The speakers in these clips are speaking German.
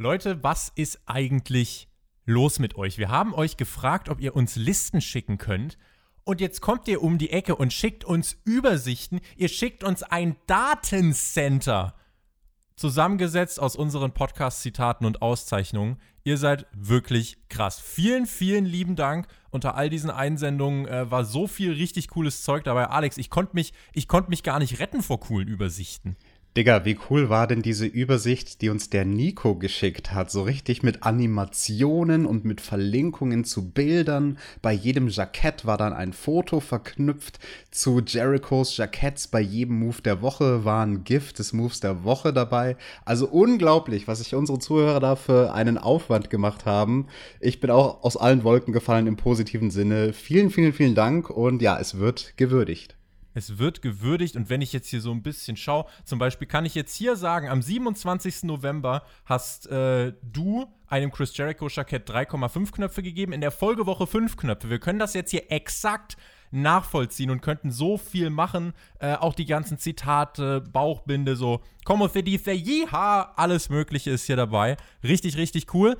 Leute, was ist eigentlich los mit euch? Wir haben euch gefragt, ob ihr uns Listen schicken könnt. Und jetzt kommt ihr um die Ecke und schickt uns Übersichten. Ihr schickt uns ein Datencenter. Zusammengesetzt aus unseren Podcast-Zitaten und Auszeichnungen. Ihr seid wirklich krass. Vielen, vielen lieben Dank. Unter all diesen Einsendungen äh, war so viel richtig cooles Zeug dabei. Alex, ich konnte mich, konnt mich gar nicht retten vor coolen Übersichten. Digga, wie cool war denn diese Übersicht, die uns der Nico geschickt hat? So richtig mit Animationen und mit Verlinkungen zu Bildern. Bei jedem Jackett war dann ein Foto verknüpft zu Jerichos Jacketts. Bei jedem Move der Woche war ein Gift des Moves der Woche dabei. Also unglaublich, was sich unsere Zuhörer da für einen Aufwand gemacht haben. Ich bin auch aus allen Wolken gefallen im positiven Sinne. Vielen, vielen, vielen Dank und ja, es wird gewürdigt. Es wird gewürdigt und wenn ich jetzt hier so ein bisschen schaue, zum Beispiel kann ich jetzt hier sagen, am 27. November hast äh, du einem Chris Jericho Jackett 3,5 Knöpfe gegeben, in der Folgewoche 5 Knöpfe. Wir können das jetzt hier exakt nachvollziehen und könnten so viel machen. Äh, auch die ganzen Zitate, Bauchbinde, so Como se dice, yeeha, alles Mögliche ist hier dabei. Richtig, richtig cool.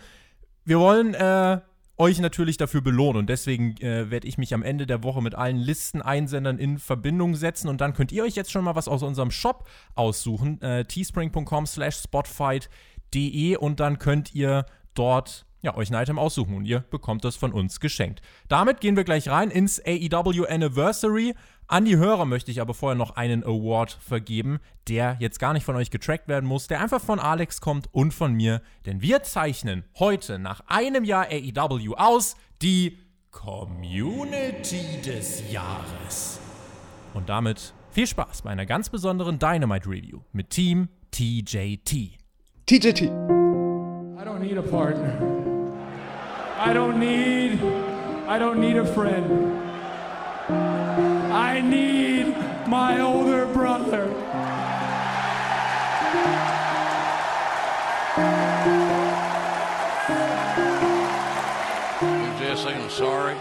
Wir wollen äh, euch natürlich dafür belohnen. Und deswegen äh, werde ich mich am Ende der Woche mit allen Listen-Einsendern in Verbindung setzen. Und dann könnt ihr euch jetzt schon mal was aus unserem Shop aussuchen. Äh, teespring.com slash spotfight.de und dann könnt ihr dort ja, euch ein Item aussuchen und ihr bekommt das von uns geschenkt. Damit gehen wir gleich rein ins AEW Anniversary. An die Hörer möchte ich aber vorher noch einen Award vergeben, der jetzt gar nicht von euch getrackt werden muss, der einfach von Alex kommt und von mir, denn wir zeichnen heute nach einem Jahr AEW aus die Community des Jahres. Und damit viel Spaß bei einer ganz besonderen Dynamite Review mit Team TJT. TJT. I don't need a partner. I don't need I don't need a friend. I need my older brother. Saying sorry?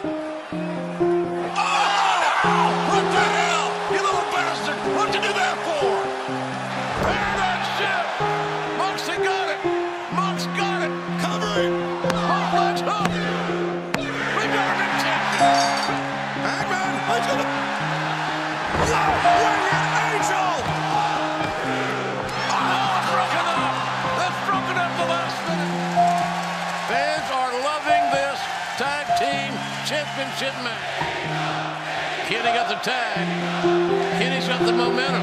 Match. Kenny got the tag. Kenny's got the momentum.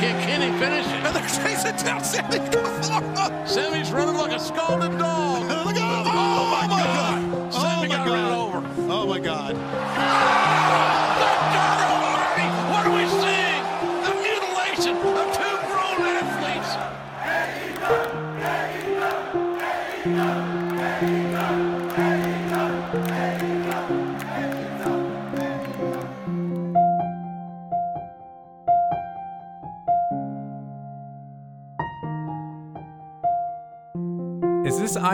Can Kenny finish it? And they're chasing down Sammy Guevara. Sammy's running like a scalded dog. Look out. Oh, oh, my God. Oh, Sammy oh, my got God. ran over. Oh, my God.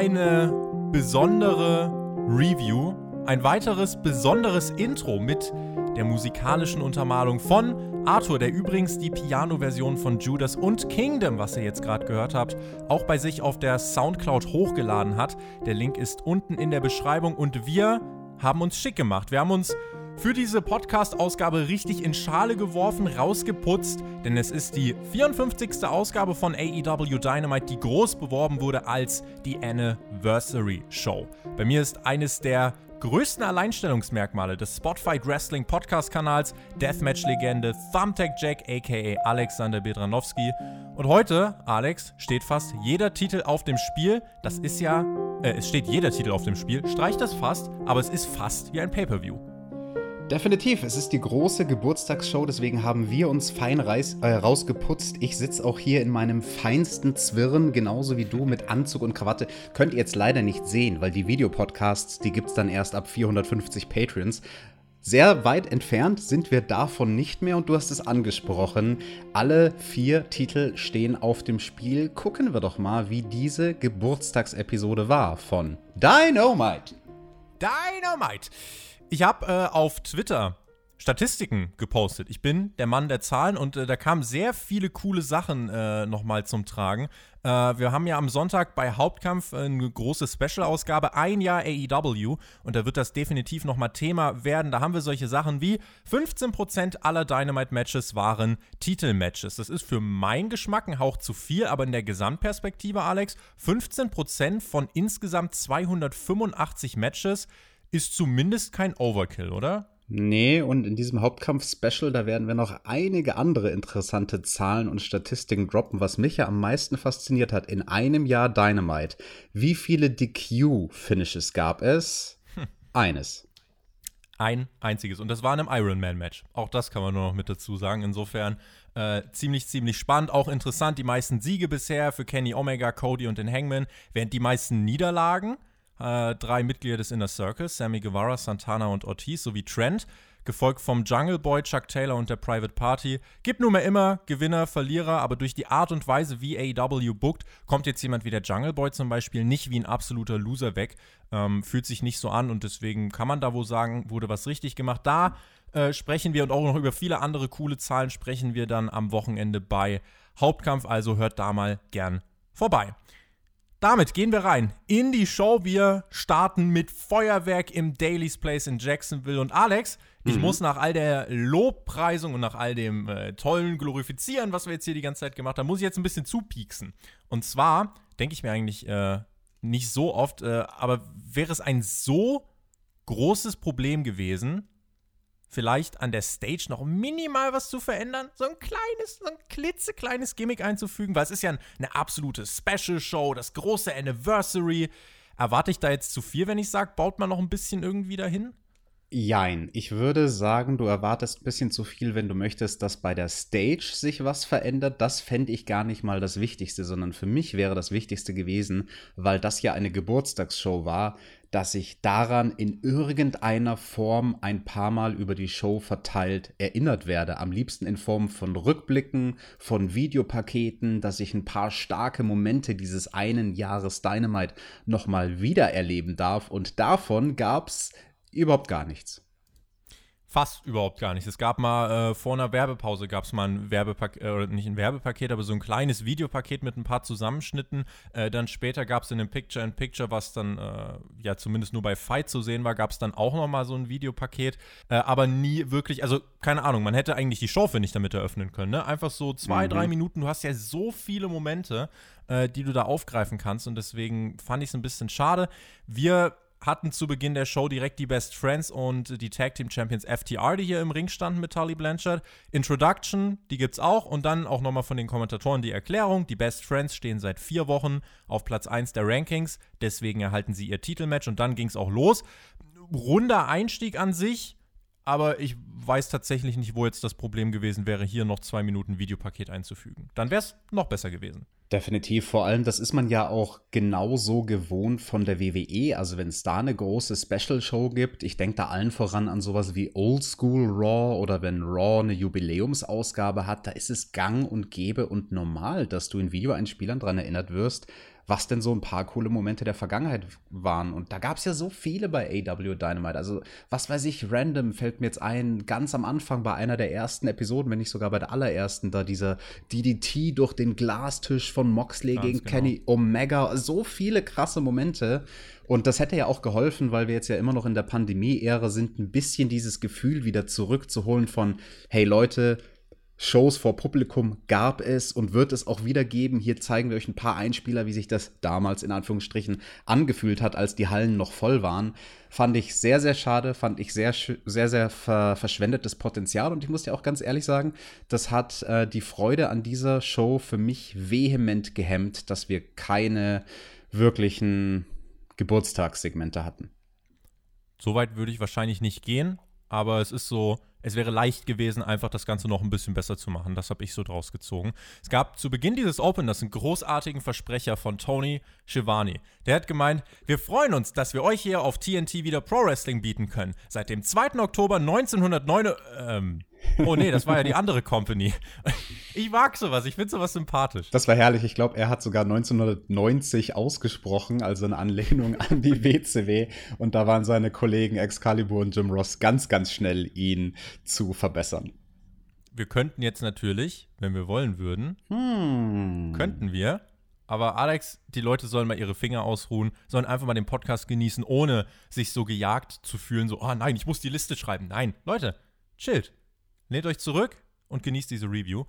Eine besondere Review, ein weiteres besonderes Intro mit der musikalischen Untermalung von Arthur, der übrigens die Piano-Version von Judas und Kingdom, was ihr jetzt gerade gehört habt, auch bei sich auf der Soundcloud hochgeladen hat. Der Link ist unten in der Beschreibung und wir haben uns schick gemacht. Wir haben uns für diese Podcast-Ausgabe richtig in Schale geworfen, rausgeputzt, denn es ist die 54. Ausgabe von AEW Dynamite, die groß beworben wurde als die Anniversary Show. Bei mir ist eines der größten Alleinstellungsmerkmale des Spotfight Wrestling Podcast-Kanals Deathmatch-Legende Thumbtack Jack aka Alexander Bedranowski. Und heute, Alex, steht fast jeder Titel auf dem Spiel. Das ist ja, äh, es steht jeder Titel auf dem Spiel, streicht das fast, aber es ist fast wie ein Pay-Per-View. Definitiv, es ist die große Geburtstagsshow, deswegen haben wir uns fein reis, äh, rausgeputzt. Ich sitze auch hier in meinem feinsten Zwirn, genauso wie du, mit Anzug und Krawatte. Könnt ihr jetzt leider nicht sehen, weil die Videopodcasts, die gibt es dann erst ab 450 Patrons. Sehr weit entfernt sind wir davon nicht mehr und du hast es angesprochen. Alle vier Titel stehen auf dem Spiel. Gucken wir doch mal, wie diese Geburtstagsepisode war von Dynamite. Dynamite! Ich habe äh, auf Twitter Statistiken gepostet. Ich bin der Mann der Zahlen und äh, da kamen sehr viele coole Sachen äh, nochmal zum Tragen. Äh, wir haben ja am Sonntag bei Hauptkampf eine große Special-Ausgabe, ein Jahr AEW und da wird das definitiv nochmal Thema werden. Da haben wir solche Sachen wie 15% aller Dynamite-Matches waren Titel-Matches. Das ist für meinen Geschmack ein Hauch zu viel, aber in der Gesamtperspektive, Alex, 15% von insgesamt 285 Matches ist zumindest kein Overkill, oder? Nee, und in diesem Hauptkampf-Special, da werden wir noch einige andere interessante Zahlen und Statistiken droppen, was mich ja am meisten fasziniert hat. In einem Jahr Dynamite. Wie viele DQ-Finishes gab es? Hm. Eines. Ein einziges. Und das war in einem Ironman-Match. Auch das kann man nur noch mit dazu sagen. Insofern äh, ziemlich, ziemlich spannend. Auch interessant, die meisten Siege bisher für Kenny Omega, Cody und den Hangman, während die meisten Niederlagen äh, drei Mitglieder des Inner Circles, Sammy Guevara, Santana und Ortiz, sowie Trent, gefolgt vom Jungle Boy, Chuck Taylor und der Private Party. Gibt nun mal immer Gewinner, Verlierer, aber durch die Art und Weise, wie AEW bookt, kommt jetzt jemand wie der Jungle Boy zum Beispiel nicht wie ein absoluter Loser weg. Ähm, fühlt sich nicht so an und deswegen kann man da wohl sagen, wurde was richtig gemacht. Da äh, sprechen wir und auch noch über viele andere coole Zahlen sprechen wir dann am Wochenende bei Hauptkampf, also hört da mal gern vorbei. Damit gehen wir rein in die Show. Wir starten mit Feuerwerk im Daily's Place in Jacksonville. Und Alex, ich mhm. muss nach all der Lobpreisung und nach all dem äh, tollen Glorifizieren, was wir jetzt hier die ganze Zeit gemacht haben, muss ich jetzt ein bisschen zupieksen. Und zwar denke ich mir eigentlich äh, nicht so oft, äh, aber wäre es ein so großes Problem gewesen, vielleicht an der Stage noch minimal was zu verändern, so ein kleines, so ein klitzekleines Gimmick einzufügen, weil es ist ja eine absolute Special Show, das große Anniversary. Erwarte ich da jetzt zu viel, wenn ich sage, baut man noch ein bisschen irgendwie dahin? Jein, ich würde sagen, du erwartest ein bisschen zu viel, wenn du möchtest, dass bei der Stage sich was verändert. Das fände ich gar nicht mal das Wichtigste, sondern für mich wäre das Wichtigste gewesen, weil das ja eine Geburtstagsshow war, dass ich daran in irgendeiner Form ein paar Mal über die Show verteilt erinnert werde. Am liebsten in Form von Rückblicken, von Videopaketen, dass ich ein paar starke Momente dieses einen Jahres Dynamite nochmal wiedererleben darf. Und davon gab es überhaupt gar nichts. Fast überhaupt gar nicht. Es gab mal äh, vor einer Werbepause gab es mal ein Werbepaket, äh, nicht ein Werbepaket, aber so ein kleines Videopaket mit ein paar Zusammenschnitten. Äh, dann später gab es in dem Picture-in-Picture, was dann äh, ja zumindest nur bei Fight zu sehen war, gab es dann auch noch mal so ein Videopaket. Äh, aber nie wirklich, also keine Ahnung, man hätte eigentlich die Show, finde ich, damit eröffnen können. Ne? Einfach so zwei, mhm. drei Minuten. Du hast ja so viele Momente, äh, die du da aufgreifen kannst. Und deswegen fand ich es ein bisschen schade. Wir hatten zu Beginn der Show direkt die Best Friends und die Tag Team Champions FTR, die hier im Ring standen mit Tully Blanchard. Introduction, die gibt's auch und dann auch nochmal von den Kommentatoren die Erklärung. Die Best Friends stehen seit vier Wochen auf Platz 1 der Rankings, deswegen erhalten sie ihr Titelmatch und dann ging's auch los. Runder Einstieg an sich, aber ich weiß tatsächlich nicht, wo jetzt das Problem gewesen wäre, hier noch zwei Minuten Videopaket einzufügen. Dann wäre es noch besser gewesen. Definitiv, vor allem, das ist man ja auch genauso gewohnt von der WWE. Also wenn es da eine große Special-Show gibt, ich denke da allen voran an sowas wie Old School Raw oder wenn Raw eine Jubiläumsausgabe hat, da ist es gang und gäbe und normal, dass du in Videoeinspielern daran erinnert wirst, was denn so ein paar coole Momente der Vergangenheit waren. Und da gab es ja so viele bei AW Dynamite. Also, was weiß ich, random fällt mir jetzt ein, ganz am Anfang bei einer der ersten Episoden, wenn nicht sogar bei der allerersten, da dieser DDT durch den Glastisch von Moxley ganz gegen genau. Kenny Omega. So viele krasse Momente. Und das hätte ja auch geholfen, weil wir jetzt ja immer noch in der Pandemie-Ära sind, ein bisschen dieses Gefühl wieder zurückzuholen von, hey Leute, Shows vor Publikum gab es und wird es auch wieder geben. Hier zeigen wir euch ein paar Einspieler, wie sich das damals in Anführungsstrichen angefühlt hat, als die Hallen noch voll waren. Fand ich sehr, sehr schade, fand ich sehr, sehr, sehr ver verschwendetes Potenzial. Und ich muss dir auch ganz ehrlich sagen, das hat äh, die Freude an dieser Show für mich vehement gehemmt, dass wir keine wirklichen Geburtstagssegmente hatten. Soweit würde ich wahrscheinlich nicht gehen, aber es ist so, es wäre leicht gewesen, einfach das Ganze noch ein bisschen besser zu machen. Das habe ich so draus gezogen. Es gab zu Beginn dieses Openers einen großartigen Versprecher von Tony Schiavone. Der hat gemeint, wir freuen uns, dass wir euch hier auf TNT wieder Pro Wrestling bieten können. Seit dem 2. Oktober 1909, ähm, Oh nee, das war ja die andere Company. Ich mag sowas, ich finde sowas sympathisch. Das war herrlich. Ich glaube, er hat sogar 1990 ausgesprochen, also eine Anlehnung an die WCW. Und da waren seine Kollegen Excalibur und Jim Ross ganz, ganz schnell, ihn zu verbessern. Wir könnten jetzt natürlich, wenn wir wollen würden, Hm. könnten wir. Aber Alex, die Leute sollen mal ihre Finger ausruhen, sollen einfach mal den Podcast genießen, ohne sich so gejagt zu fühlen, so, oh nein, ich muss die Liste schreiben. Nein, Leute, chillt. Lehnt euch zurück und genießt diese Review.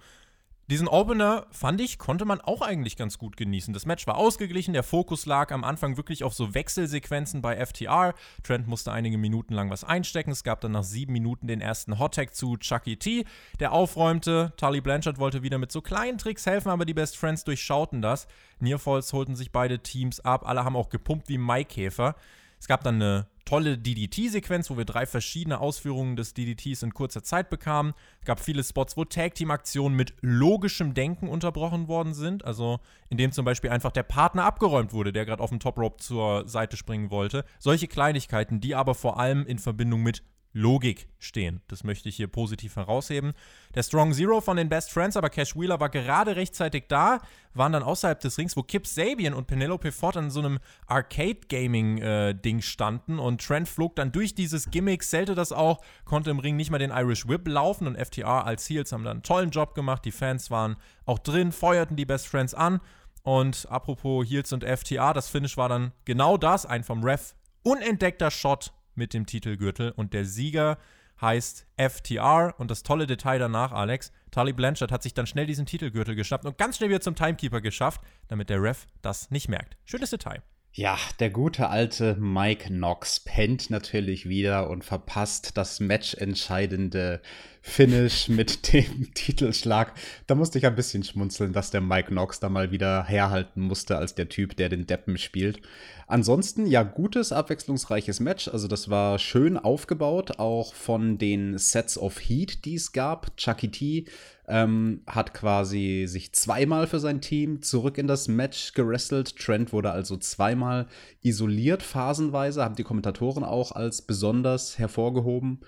Diesen Opener, fand ich, konnte man auch eigentlich ganz gut genießen. Das Match war ausgeglichen, der Fokus lag am Anfang wirklich auf so Wechselsequenzen bei FTR. Trent musste einige Minuten lang was einstecken. Es gab dann nach sieben Minuten den ersten Hottag zu Chucky T, der aufräumte. Tully Blanchard wollte wieder mit so kleinen Tricks helfen, aber die Best Friends durchschauten das. Nearfalls holten sich beide Teams ab. Alle haben auch gepumpt wie Maikäfer. Es gab dann eine tolle DDT-Sequenz, wo wir drei verschiedene Ausführungen des DDTs in kurzer Zeit bekamen. Es gab viele Spots, wo Tag-Team-Aktionen mit logischem Denken unterbrochen worden sind. Also, indem zum Beispiel einfach der Partner abgeräumt wurde, der gerade auf dem Top-Rope zur Seite springen wollte. Solche Kleinigkeiten, die aber vor allem in Verbindung mit Logik stehen. Das möchte ich hier positiv herausheben. Der Strong Zero von den Best Friends, aber Cash Wheeler war gerade rechtzeitig da, waren dann außerhalb des Rings, wo Kip Sabian und Penelope Ford an so einem Arcade-Gaming-Ding standen und Trent flog dann durch dieses Gimmick, zählte das auch, konnte im Ring nicht mehr den Irish Whip laufen und FTR als Heels haben dann einen tollen Job gemacht. Die Fans waren auch drin, feuerten die Best Friends an. Und apropos Heels und FTR, das Finish war dann genau das, ein vom Ref unentdeckter Shot mit dem Titelgürtel und der Sieger heißt FTR und das tolle Detail danach, Alex, Tully Blanchard hat sich dann schnell diesen Titelgürtel geschnappt und ganz schnell wieder zum Timekeeper geschafft, damit der Ref das nicht merkt. Schönes Detail. Ja, der gute alte Mike Knox pennt natürlich wieder und verpasst das matchentscheidende Finish mit dem Titelschlag. Da musste ich ein bisschen schmunzeln, dass der Mike Knox da mal wieder herhalten musste als der Typ, der den Deppen spielt. Ansonsten, ja, gutes, abwechslungsreiches Match. Also, das war schön aufgebaut, auch von den Sets of Heat, die es gab. Chucky T ähm, hat quasi sich zweimal für sein Team zurück in das Match gerestelt. Trent wurde also zweimal isoliert, phasenweise, haben die Kommentatoren auch als besonders hervorgehoben.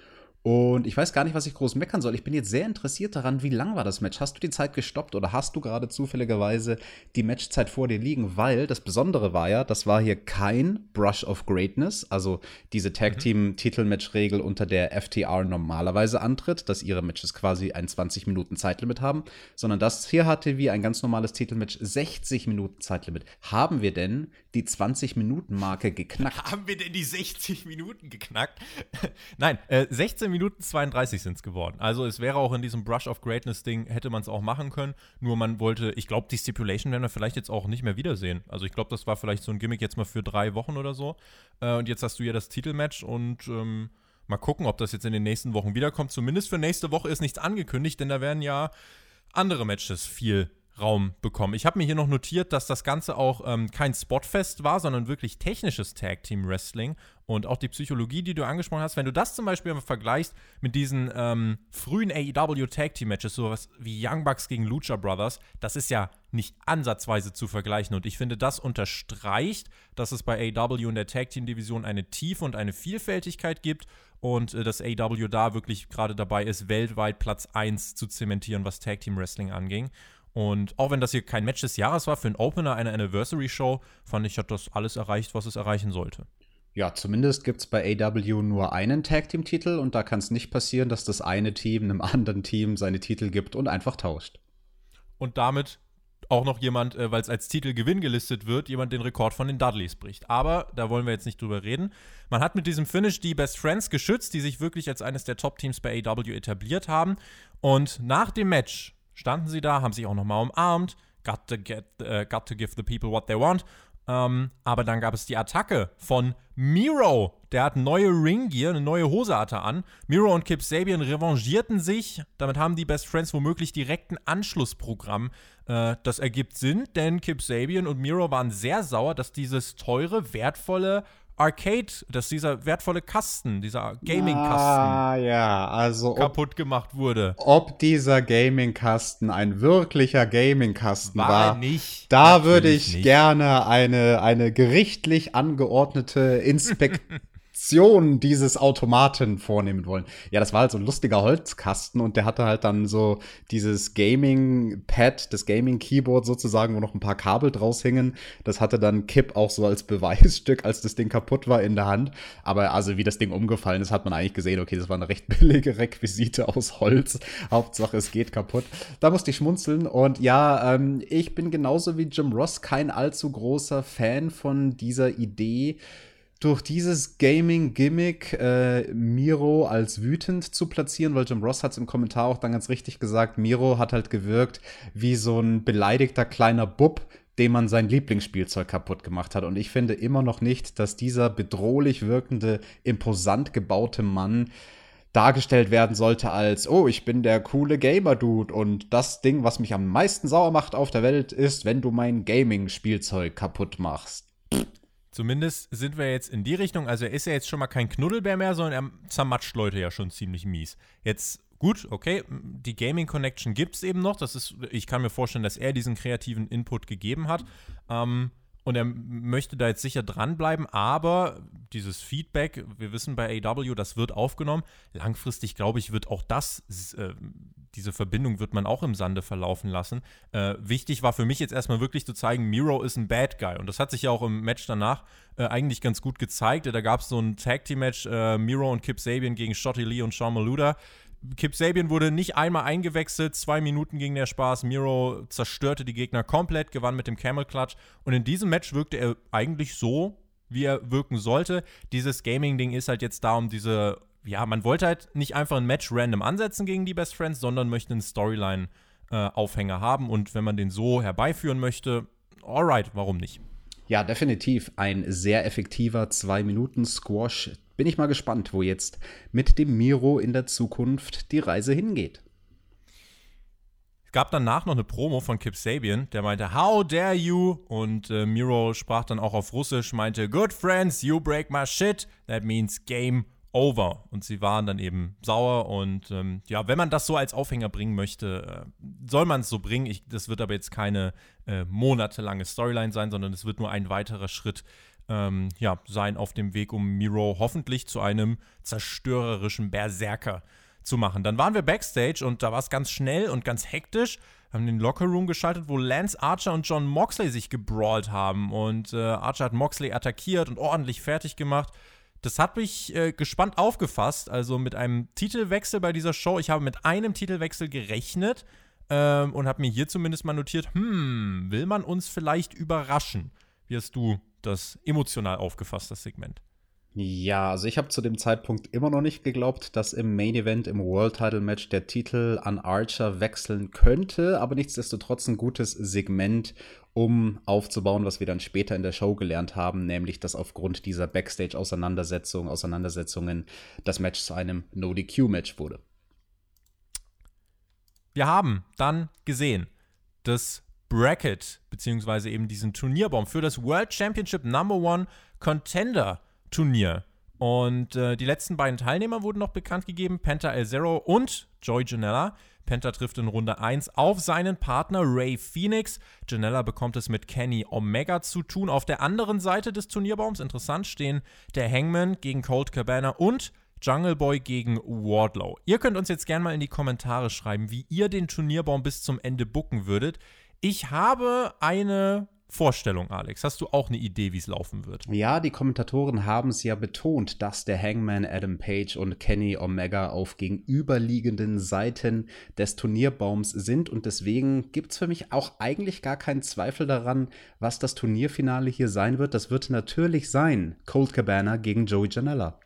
Und ich weiß gar nicht, was ich groß meckern soll. Ich bin jetzt sehr interessiert daran, wie lang war das Match? Hast du die Zeit gestoppt oder hast du gerade zufälligerweise die Matchzeit vor dir liegen? Weil das Besondere war ja, das war hier kein Brush of Greatness, also diese Tag Team Titelmatch-Regel, unter der FTR normalerweise antritt, dass ihre Matches quasi ein 20 Minuten Zeitlimit haben, sondern das hier hatte wie ein ganz normales Titelmatch 60 Minuten Zeitlimit. Haben wir denn die 20 Minuten Marke geknackt? Haben wir denn die 60 Minuten geknackt? Nein, äh, 16 Minuten 32 sind es geworden. Also es wäre auch in diesem Brush of Greatness Ding, hätte man es auch machen können. Nur man wollte, ich glaube, die Stipulation werden wir vielleicht jetzt auch nicht mehr wiedersehen. Also ich glaube, das war vielleicht so ein Gimmick jetzt mal für drei Wochen oder so. Äh, und jetzt hast du ja das Titelmatch und ähm, mal gucken, ob das jetzt in den nächsten Wochen wiederkommt. Zumindest für nächste Woche ist nichts angekündigt, denn da werden ja andere Matches viel Raum bekommen. Ich habe mir hier noch notiert, dass das Ganze auch ähm, kein Spotfest war, sondern wirklich technisches Tag Team Wrestling und auch die Psychologie, die du angesprochen hast. Wenn du das zum Beispiel vergleichst mit diesen ähm, frühen AEW Tag Team Matches, sowas wie Young Bucks gegen Lucha Brothers, das ist ja nicht ansatzweise zu vergleichen. Und ich finde, das unterstreicht, dass es bei AEW in der Tag Team Division eine Tiefe und eine Vielfältigkeit gibt und äh, dass AEW da wirklich gerade dabei ist, weltweit Platz 1 zu zementieren, was Tag Team Wrestling anging. Und auch wenn das hier kein Match des Jahres war, für einen Opener einer Anniversary Show, fand ich, hat das alles erreicht, was es erreichen sollte. Ja, zumindest gibt es bei AW nur einen Tag Team Titel und da kann es nicht passieren, dass das eine Team einem anderen Team seine Titel gibt und einfach tauscht. Und damit auch noch jemand, äh, weil es als Titelgewinn gelistet wird, jemand den Rekord von den Dudleys bricht. Aber da wollen wir jetzt nicht drüber reden. Man hat mit diesem Finish die Best Friends geschützt, die sich wirklich als eines der Top-Teams bei AW etabliert haben. Und nach dem Match standen sie da, haben sich auch nochmal umarmt. Got to, get, uh, got to give the people what they want. Ähm, aber dann gab es die Attacke von Miro. Der hat neue Ringgear, eine neue Hose hatte an. Miro und Kip Sabian revanchierten sich. Damit haben die Best Friends womöglich direkt ein Anschlussprogramm. Äh, das ergibt Sinn, denn Kip Sabian und Miro waren sehr sauer, dass dieses teure, wertvolle Arcade, dass dieser wertvolle Kasten, dieser Gaming-Kasten Ah, ja, also. kaputt gemacht wurde. ob dieser Gaming-Kasten ein wirklicher Gaming-Kasten war, War nicht. da würde ich nicht. gerne eine, eine gerichtlich angeordnete Inspek Funktion dieses Automaten vornehmen wollen. Ja, das war halt so ein lustiger Holzkasten und der hatte halt dann so dieses Gaming-Pad, das Gaming-Keyboard sozusagen, wo noch ein paar Kabel draus hingen. Das hatte dann Kip auch so als Beweisstück, als das Ding kaputt war in der Hand. Aber also wie das Ding umgefallen ist, hat man eigentlich gesehen, okay, das war eine recht billige Requisite aus Holz. Hauptsache, es geht kaputt. Da musste ich schmunzeln und ja, ähm, ich bin genauso wie Jim Ross kein allzu großer Fan von dieser Idee, durch dieses Gaming-Gimmick äh, Miro als wütend zu platzieren, weil Jim Ross hat es im Kommentar auch dann ganz richtig gesagt, Miro hat halt gewirkt wie so ein beleidigter kleiner Bub, dem man sein Lieblingsspielzeug kaputt gemacht hat. Und ich finde immer noch nicht, dass dieser bedrohlich wirkende, imposant gebaute Mann dargestellt werden sollte als, oh, ich bin der coole Gamer-Dude und das Ding, was mich am meisten sauer macht auf der Welt, ist, wenn du mein Gaming-Spielzeug kaputt machst. Zumindest sind wir jetzt in die Richtung, also er ist ja jetzt schon mal kein Knuddelbär mehr, sondern er zermatscht Leute ja schon ziemlich mies. Jetzt, gut, okay, die Gaming Connection gibt es eben noch. Das ist, ich kann mir vorstellen, dass er diesen kreativen Input gegeben hat. Ähm, und er möchte da jetzt sicher dranbleiben, aber dieses Feedback, wir wissen bei AW, das wird aufgenommen. Langfristig, glaube ich, wird auch das, äh, diese Verbindung wird man auch im Sande verlaufen lassen. Äh, wichtig war für mich jetzt erstmal wirklich zu zeigen, Miro ist ein Bad Guy. Und das hat sich ja auch im Match danach äh, eigentlich ganz gut gezeigt. Da gab es so ein Tag Team Match, äh, Miro und Kip Sabian gegen Shotty Lee und Sean Maluda. Kip Sabian wurde nicht einmal eingewechselt, zwei Minuten ging der Spaß. Miro zerstörte die Gegner komplett, gewann mit dem Camel Clutch. Und in diesem Match wirkte er eigentlich so, wie er wirken sollte. Dieses Gaming-Ding ist halt jetzt da, um diese, ja, man wollte halt nicht einfach ein Match random ansetzen gegen die Best Friends, sondern möchte einen Storyline-Aufhänger äh, haben. Und wenn man den so herbeiführen möchte, alright, warum nicht? Ja, definitiv ein sehr effektiver 2-Minuten-Squash, bin ich mal gespannt, wo jetzt mit dem Miro in der Zukunft die Reise hingeht. Es gab danach noch eine Promo von Kip Sabian, der meinte, How dare you? Und äh, Miro sprach dann auch auf Russisch, meinte, Good friends, you break my shit. That means game over. Und sie waren dann eben sauer. Und ähm, ja, wenn man das so als Aufhänger bringen möchte, äh, soll man es so bringen. Ich, das wird aber jetzt keine äh, monatelange Storyline sein, sondern es wird nur ein weiterer Schritt ähm, ja, sein auf dem Weg, um Miro hoffentlich zu einem zerstörerischen Berserker zu machen. Dann waren wir backstage und da war es ganz schnell und ganz hektisch. Haben den Lockerroom geschaltet, wo Lance Archer und John Moxley sich gebrawlt haben. Und äh, Archer hat Moxley attackiert und ordentlich fertig gemacht. Das hat mich äh, gespannt aufgefasst. Also mit einem Titelwechsel bei dieser Show. Ich habe mit einem Titelwechsel gerechnet ähm, und habe mir hier zumindest mal notiert: hm, will man uns vielleicht überraschen? Wie hast du das emotional aufgefasst, das Segment? Ja, also ich habe zu dem Zeitpunkt immer noch nicht geglaubt, dass im Main Event im World Title Match der Titel an Archer wechseln könnte, aber nichtsdestotrotz ein gutes Segment, um aufzubauen, was wir dann später in der Show gelernt haben, nämlich dass aufgrund dieser Backstage-Auseinandersetzungen, Auseinandersetzungen das Match zu einem No-DQ-Match wurde. Wir haben dann gesehen, dass Bracket, beziehungsweise eben diesen Turnierbaum für das World Championship Number One Contender Turnier. Und äh, die letzten beiden Teilnehmer wurden noch bekannt gegeben: Penta El Zero und Joy Janella. Penta trifft in Runde 1 auf seinen Partner Ray Phoenix. Janella bekommt es mit Kenny Omega zu tun. Auf der anderen Seite des Turnierbaums, interessant, stehen der Hangman gegen Colt Cabana und Jungle Boy gegen Wardlow. Ihr könnt uns jetzt gerne mal in die Kommentare schreiben, wie ihr den Turnierbaum bis zum Ende bucken würdet. Ich habe eine Vorstellung, Alex. Hast du auch eine Idee, wie es laufen wird? Ja, die Kommentatoren haben es ja betont, dass der Hangman Adam Page und Kenny Omega auf gegenüberliegenden Seiten des Turnierbaums sind und deswegen gibt es für mich auch eigentlich gar keinen Zweifel daran, was das Turnierfinale hier sein wird. Das wird natürlich sein Cold Cabana gegen Joey Janella.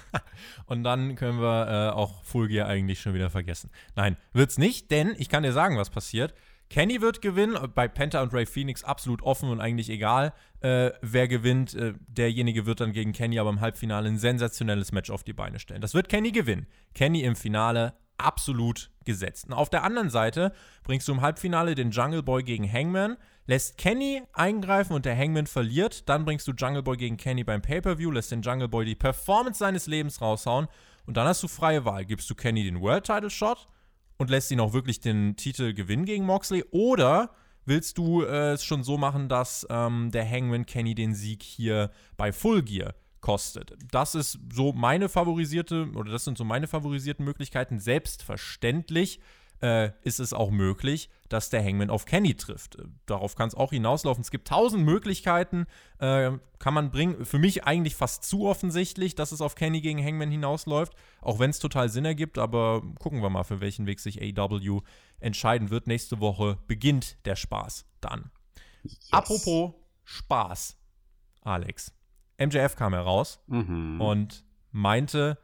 und dann können wir äh, auch Full Gear eigentlich schon wieder vergessen. Nein, wird's nicht, denn ich kann dir sagen, was passiert. Kenny wird gewinnen, bei Penta und Ray Phoenix absolut offen und eigentlich egal, äh, wer gewinnt. Äh, derjenige wird dann gegen Kenny aber im Halbfinale ein sensationelles Match auf die Beine stellen. Das wird Kenny gewinnen. Kenny im Finale absolut gesetzt. Und auf der anderen Seite bringst du im Halbfinale den Jungle Boy gegen Hangman, lässt Kenny eingreifen und der Hangman verliert. Dann bringst du Jungle Boy gegen Kenny beim Pay-Per-View, lässt den Jungle Boy die Performance seines Lebens raushauen und dann hast du freie Wahl. Gibst du Kenny den World Title Shot und lässt ihn auch wirklich den Titel gewinnen gegen Moxley? Oder willst du äh, es schon so machen, dass ähm, der Hangman Kenny den Sieg hier bei Full Gear kostet. Das ist so meine favorisierte, oder das sind so meine favorisierten Möglichkeiten. Selbstverständlich äh, ist es auch möglich, dass der Hangman auf Kenny trifft. Äh, darauf kann es auch hinauslaufen. Es gibt tausend Möglichkeiten, äh, kann man bringen. Für mich eigentlich fast zu offensichtlich, dass es auf Kenny gegen Hangman hinausläuft, auch wenn es total Sinn ergibt. Aber gucken wir mal, für welchen Weg sich AW entscheiden wird. Nächste Woche beginnt der Spaß dann. Yes. Apropos Spaß, Alex. MJF kam heraus mhm. und meinte,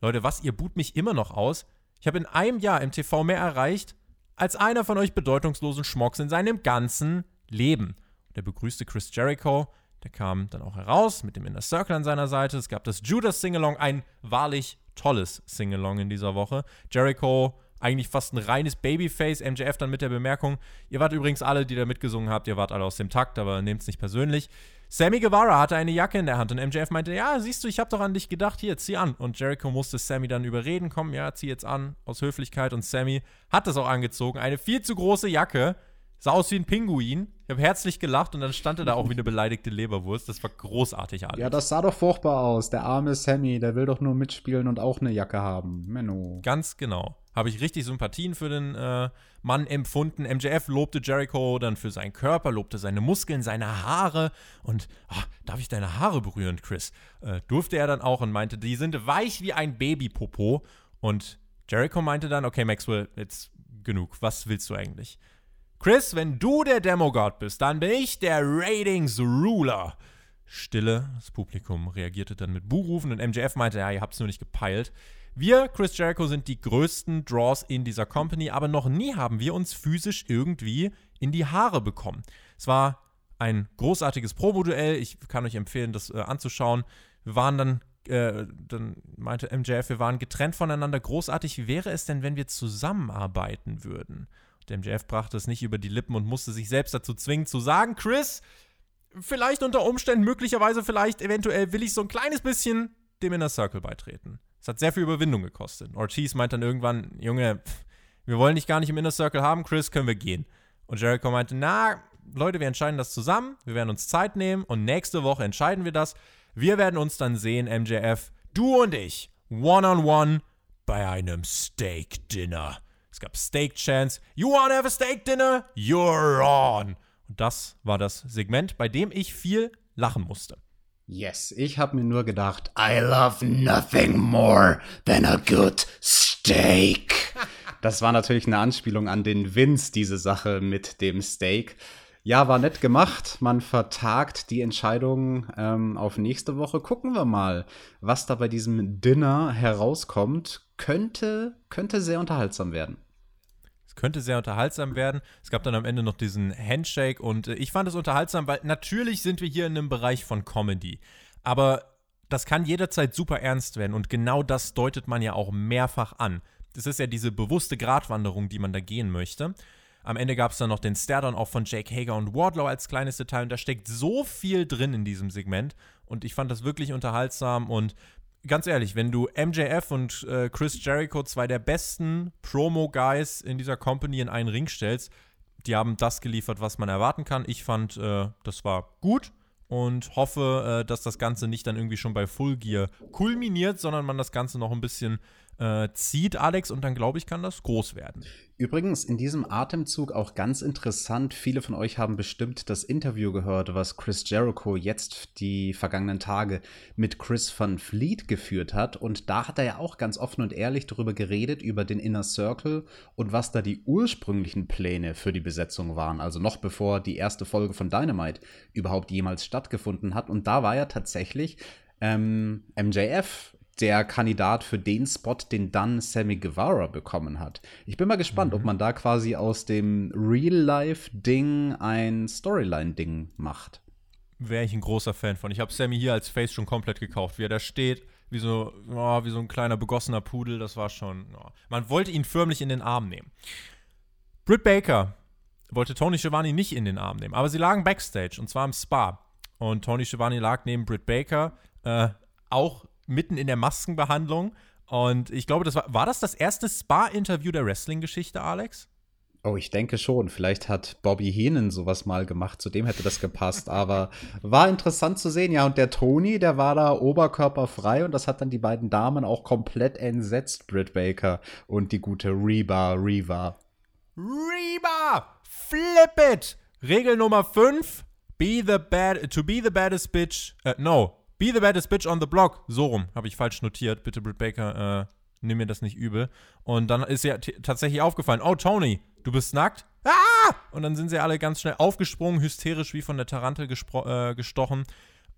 Leute, was, ihr boot mich immer noch aus? Ich habe in einem Jahr im TV mehr erreicht als einer von euch bedeutungslosen Schmocks in seinem ganzen Leben. Der begrüßte Chris Jericho, der kam dann auch heraus mit dem Inner Circle an seiner Seite. Es gab das Judas Singalong, ein wahrlich tolles Singalong in dieser Woche. Jericho eigentlich fast ein reines Babyface. MJF dann mit der Bemerkung, ihr wart übrigens alle, die da mitgesungen habt, ihr wart alle aus dem Takt, aber nehmt es nicht persönlich. Sammy Guevara hatte eine Jacke in der Hand und MJF meinte, ja, siehst du, ich habe doch an dich gedacht, hier, zieh an. Und Jericho musste Sammy dann überreden, komm, ja, zieh jetzt an, aus Höflichkeit. Und Sammy hat das auch angezogen. Eine viel zu große Jacke, sah aus wie ein Pinguin. Ich habe herzlich gelacht und dann stand er da auch wie eine beleidigte Leberwurst. Das war großartig, Alex. Ja, das sah doch furchtbar aus. Der arme Sammy, der will doch nur mitspielen und auch eine Jacke haben. Menno. Ganz genau habe ich richtig Sympathien für den äh, Mann empfunden. MJF lobte Jericho dann für seinen Körper, lobte seine Muskeln, seine Haare und ach, darf ich deine Haare berühren, Chris? Äh, durfte er dann auch und meinte, die sind weich wie ein Babypopo. Und Jericho meinte dann, okay, Maxwell, jetzt genug. Was willst du eigentlich? Chris, wenn du der Demogod bist, dann bin ich der Ratings Ruler. Stille, das Publikum reagierte dann mit Buhrufen und MJF meinte, ja, ihr habt es nur nicht gepeilt. Wir, Chris Jericho, sind die größten Draws in dieser Company, aber noch nie haben wir uns physisch irgendwie in die Haare bekommen. Es war ein großartiges Promo-Duell. Ich kann euch empfehlen, das äh, anzuschauen. Wir waren dann, äh, dann meinte MJF, wir waren getrennt voneinander. Großartig. Wäre es denn, wenn wir zusammenarbeiten würden? Und MJF brachte es nicht über die Lippen und musste sich selbst dazu zwingen zu sagen, Chris, vielleicht unter Umständen, möglicherweise, vielleicht, eventuell will ich so ein kleines bisschen dem Inner Circle beitreten. Es hat sehr viel Überwindung gekostet. Ortiz meint dann irgendwann, Junge, wir wollen dich gar nicht im Inner Circle haben, Chris, können wir gehen. Und Jericho meinte, na, Leute, wir entscheiden das zusammen, wir werden uns Zeit nehmen und nächste Woche entscheiden wir das. Wir werden uns dann sehen, MJF, du und ich, one-on-one -on -one bei einem Steak Dinner. Es gab Steak Chance. You wanna have a steak dinner? You're on. Und das war das Segment, bei dem ich viel lachen musste. Yes, ich habe mir nur gedacht, I love nothing more than a good steak. Das war natürlich eine Anspielung an den Vince, diese Sache mit dem Steak. Ja, war nett gemacht. Man vertagt die Entscheidung ähm, auf nächste Woche. Gucken wir mal, was da bei diesem Dinner herauskommt. Könnte, könnte sehr unterhaltsam werden. Es könnte sehr unterhaltsam werden. Es gab dann am Ende noch diesen Handshake und äh, ich fand es unterhaltsam, weil natürlich sind wir hier in einem Bereich von Comedy. Aber das kann jederzeit super ernst werden und genau das deutet man ja auch mehrfach an. Das ist ja diese bewusste Gratwanderung, die man da gehen möchte. Am Ende gab es dann noch den Stare-Down auch von Jake Hager und Wardlow als kleines Detail und da steckt so viel drin in diesem Segment und ich fand das wirklich unterhaltsam und ganz ehrlich, wenn du MJF und äh, Chris Jericho, zwei der besten Promo-Guys in dieser Company, in einen Ring stellst, die haben das geliefert, was man erwarten kann. Ich fand, äh, das war gut und hoffe, äh, dass das Ganze nicht dann irgendwie schon bei Full Gear kulminiert, sondern man das Ganze noch ein bisschen äh, zieht, Alex, und dann glaube ich, kann das groß werden. Übrigens in diesem Atemzug auch ganz interessant, viele von euch haben bestimmt das Interview gehört, was Chris Jericho jetzt die vergangenen Tage mit Chris van Fleet geführt hat. Und da hat er ja auch ganz offen und ehrlich darüber geredet, über den Inner Circle und was da die ursprünglichen Pläne für die Besetzung waren. Also noch bevor die erste Folge von Dynamite überhaupt jemals stattgefunden hat. Und da war ja tatsächlich ähm, MJF der Kandidat für den Spot, den dann Sammy Guevara bekommen hat. Ich bin mal gespannt, mhm. ob man da quasi aus dem Real-Life-Ding ein Storyline-Ding macht. Wäre ich ein großer Fan von. Ich habe Sammy hier als Face schon komplett gekauft, wie er da steht, wie so, oh, wie so ein kleiner begossener Pudel, das war schon. Oh. Man wollte ihn förmlich in den Arm nehmen. Britt Baker wollte Tony Schiavone nicht in den Arm nehmen, aber sie lagen backstage und zwar im Spa. Und Tony Schiavone lag neben Britt Baker, äh, auch mitten in der Maskenbehandlung. Und ich glaube, das war, war das das erste Spa-Interview der Wrestling-Geschichte, Alex? Oh, ich denke schon. Vielleicht hat Bobby Heenan sowas mal gemacht. Zu dem hätte das gepasst. Aber war interessant zu sehen. Ja, und der Tony, der war da oberkörperfrei. Und das hat dann die beiden Damen auch komplett entsetzt, Britt Baker und die gute Reba Reva. Reba! Flip it! Regel Nummer 5. Be the bad, to be the baddest bitch. Äh, no. Be the baddest bitch on the block. So rum. Habe ich falsch notiert. Bitte, Britt Baker, äh, nimm mir das nicht übel. Und dann ist ja tatsächlich aufgefallen, oh Tony, du bist nackt? Ah! Und dann sind sie alle ganz schnell aufgesprungen, hysterisch wie von der Tarantel äh, gestochen.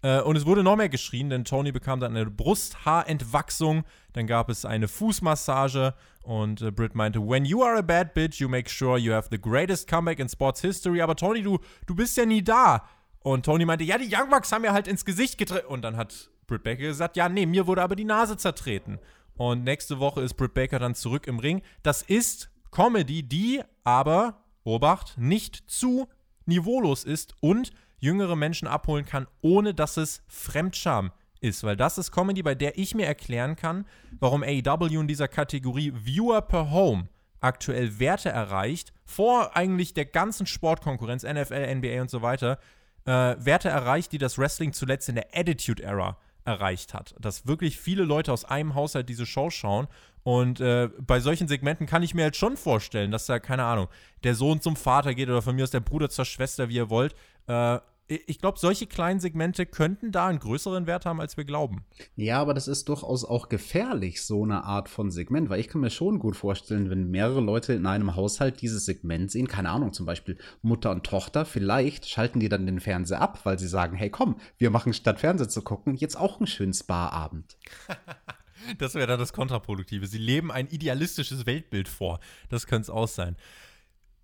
Äh, und es wurde noch mehr geschrien, denn Tony bekam dann eine Brusthaarentwachsung. Dann gab es eine Fußmassage und äh, Britt meinte, when you are a bad bitch, you make sure you have the greatest comeback in sports history. Aber Tony, du, du bist ja nie da. Und Tony meinte, ja, die Young Bucks haben mir halt ins Gesicht getreten. Und dann hat Britt Baker gesagt, ja, nee, mir wurde aber die Nase zertreten. Und nächste Woche ist Britt Baker dann zurück im Ring. Das ist Comedy, die aber, Obacht, nicht zu niveaulos ist und jüngere Menschen abholen kann, ohne dass es Fremdscham ist. Weil das ist Comedy, bei der ich mir erklären kann, warum AEW in dieser Kategorie Viewer per Home aktuell Werte erreicht, vor eigentlich der ganzen Sportkonkurrenz, NFL, NBA und so weiter, äh, Werte erreicht, die das Wrestling zuletzt in der Attitude Era erreicht hat. Dass wirklich viele Leute aus einem Haushalt diese Show schauen. Und äh, bei solchen Segmenten kann ich mir halt schon vorstellen, dass da, keine Ahnung, der Sohn zum Vater geht oder von mir aus der Bruder zur Schwester, wie ihr wollt. Äh, ich glaube, solche kleinen Segmente könnten da einen größeren Wert haben, als wir glauben. Ja, aber das ist durchaus auch gefährlich, so eine Art von Segment, weil ich kann mir schon gut vorstellen, wenn mehrere Leute in einem Haushalt dieses Segment sehen, keine Ahnung, zum Beispiel Mutter und Tochter, vielleicht schalten die dann den Fernseher ab, weil sie sagen, hey komm, wir machen statt Fernseher zu gucken, jetzt auch einen schönen Spa-Abend. das wäre dann das Kontraproduktive. Sie leben ein idealistisches Weltbild vor. Das könnte es auch sein.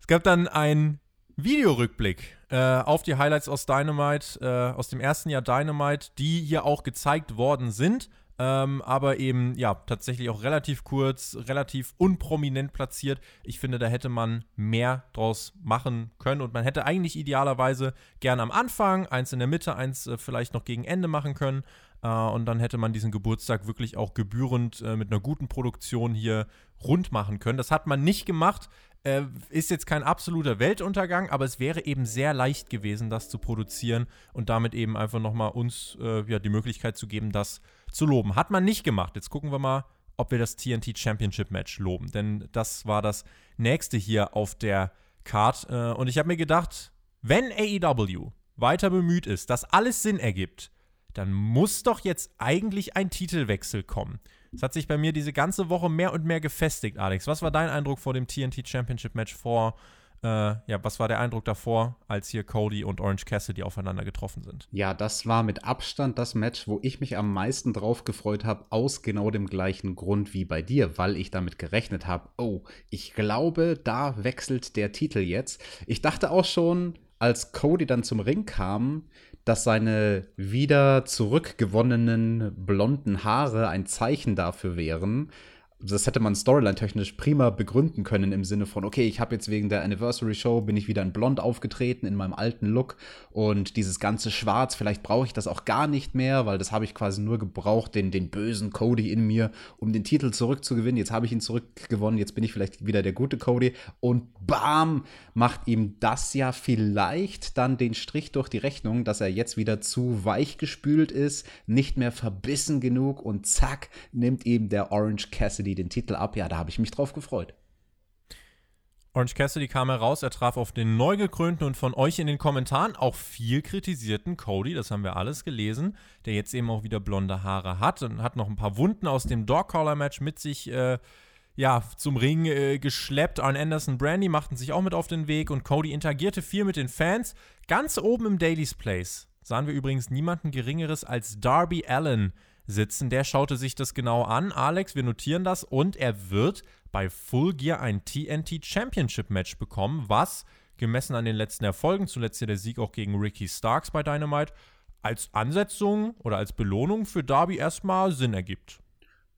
Es gab dann ein Videorückblick äh, auf die Highlights aus Dynamite, äh, aus dem ersten Jahr Dynamite, die hier auch gezeigt worden sind. Ähm, aber eben, ja, tatsächlich auch relativ kurz, relativ unprominent platziert. Ich finde, da hätte man mehr draus machen können und man hätte eigentlich idealerweise gern am Anfang, eins in der Mitte, eins äh, vielleicht noch gegen Ende machen können. Äh, und dann hätte man diesen Geburtstag wirklich auch gebührend äh, mit einer guten Produktion hier rund machen können. Das hat man nicht gemacht. Äh, ist jetzt kein absoluter Weltuntergang, aber es wäre eben sehr leicht gewesen, das zu produzieren und damit eben einfach nochmal uns äh, ja, die Möglichkeit zu geben, das zu loben. Hat man nicht gemacht. Jetzt gucken wir mal, ob wir das TNT Championship Match loben, denn das war das nächste hier auf der Card. Äh, und ich habe mir gedacht, wenn AEW weiter bemüht ist, dass alles Sinn ergibt, dann muss doch jetzt eigentlich ein Titelwechsel kommen. Es hat sich bei mir diese ganze Woche mehr und mehr gefestigt, Alex. Was war dein Eindruck vor dem TNT Championship Match vor? Äh, ja, was war der Eindruck davor, als hier Cody und Orange Cassidy aufeinander getroffen sind? Ja, das war mit Abstand das Match, wo ich mich am meisten drauf gefreut habe, aus genau dem gleichen Grund wie bei dir, weil ich damit gerechnet habe, oh, ich glaube, da wechselt der Titel jetzt. Ich dachte auch schon, als Cody dann zum Ring kam, dass seine wieder zurückgewonnenen blonden Haare ein Zeichen dafür wären, das hätte man storyline-technisch prima begründen können im Sinne von, okay, ich habe jetzt wegen der Anniversary Show, bin ich wieder in Blond aufgetreten, in meinem alten Look und dieses ganze Schwarz, vielleicht brauche ich das auch gar nicht mehr, weil das habe ich quasi nur gebraucht, den, den bösen Cody in mir, um den Titel zurückzugewinnen. Jetzt habe ich ihn zurückgewonnen, jetzt bin ich vielleicht wieder der gute Cody und bam, macht ihm das ja vielleicht dann den Strich durch die Rechnung, dass er jetzt wieder zu weich gespült ist, nicht mehr verbissen genug und zack, nimmt ihm der Orange Cassidy Cassidy den Titel ab. Ja, da habe ich mich drauf gefreut. Orange Cassidy kam heraus, er traf auf den neu gekrönten und von euch in den Kommentaren auch viel kritisierten Cody, das haben wir alles gelesen, der jetzt eben auch wieder blonde Haare hat und hat noch ein paar Wunden aus dem Dog-Collar-Match mit sich äh, ja, zum Ring äh, geschleppt. Arn Anderson Brandy machten sich auch mit auf den Weg und Cody interagierte viel mit den Fans. Ganz oben im Daily's Place sahen wir übrigens niemanden Geringeres als Darby Allen, sitzen. Der schaute sich das genau an. Alex, wir notieren das und er wird bei Full Gear ein TNT Championship Match bekommen, was gemessen an den letzten Erfolgen, zuletzt hier der Sieg auch gegen Ricky Starks bei Dynamite, als Ansetzung oder als Belohnung für Darby erstmal Sinn ergibt.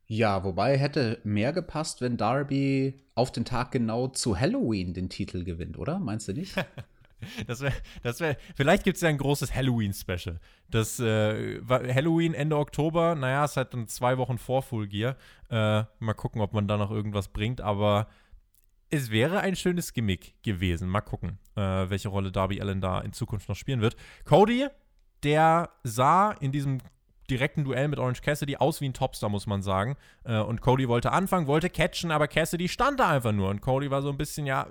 Ja, wobei hätte mehr gepasst, wenn Darby auf den Tag genau zu Halloween den Titel gewinnt, oder? Meinst du nicht? Das wäre, das wäre, vielleicht gibt es ja ein großes Halloween-Special. Das äh, Halloween Ende Oktober, naja, es hat dann zwei Wochen vor Full Gear. Äh, mal gucken, ob man da noch irgendwas bringt, aber es wäre ein schönes Gimmick gewesen. Mal gucken, äh, welche Rolle Darby Allen da in Zukunft noch spielen wird. Cody, der sah in diesem direkten Duell mit Orange Cassidy aus wie ein Topstar, muss man sagen. Äh, und Cody wollte anfangen, wollte catchen, aber Cassidy stand da einfach nur. Und Cody war so ein bisschen, ja,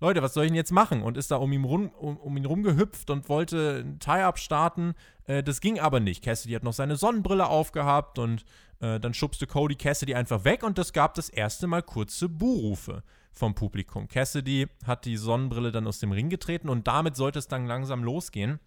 Leute, was soll ich denn jetzt machen? Und ist da um ihn, rum, um, um ihn rumgehüpft und wollte ein Tie-Up starten. Äh, das ging aber nicht. Cassidy hat noch seine Sonnenbrille aufgehabt und äh, dann schubste Cody Cassidy einfach weg und es gab das erste Mal kurze Buhrufe vom Publikum. Cassidy hat die Sonnenbrille dann aus dem Ring getreten und damit sollte es dann langsam losgehen.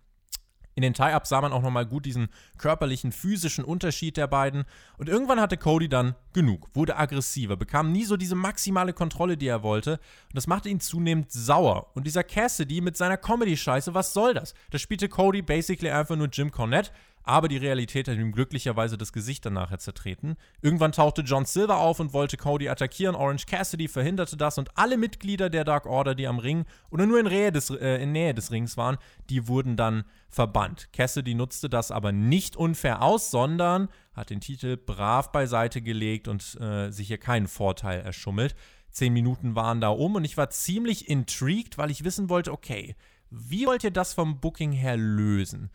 In den Tie-Ups sah man auch nochmal gut diesen körperlichen, physischen Unterschied der beiden. Und irgendwann hatte Cody dann genug, wurde aggressiver, bekam nie so diese maximale Kontrolle, die er wollte. Und das machte ihn zunehmend sauer. Und dieser Cassidy mit seiner Comedy-Scheiße, was soll das? Da spielte Cody basically einfach nur Jim Cornette, aber die Realität hat ihm glücklicherweise das Gesicht dann nachher zertreten. Irgendwann tauchte John Silver auf und wollte Cody attackieren. Orange Cassidy verhinderte das und alle Mitglieder der Dark Order, die am Ring oder nur in, Nähe des, äh, in Nähe des Rings waren, die wurden dann verbannt. Cassidy nutzte das aber nicht unfair aus, sondern hat den Titel brav beiseite gelegt und äh, sich hier keinen Vorteil erschummelt. Zehn Minuten waren da um und ich war ziemlich intrigued, weil ich wissen wollte, okay, wie wollt ihr das vom Booking her lösen?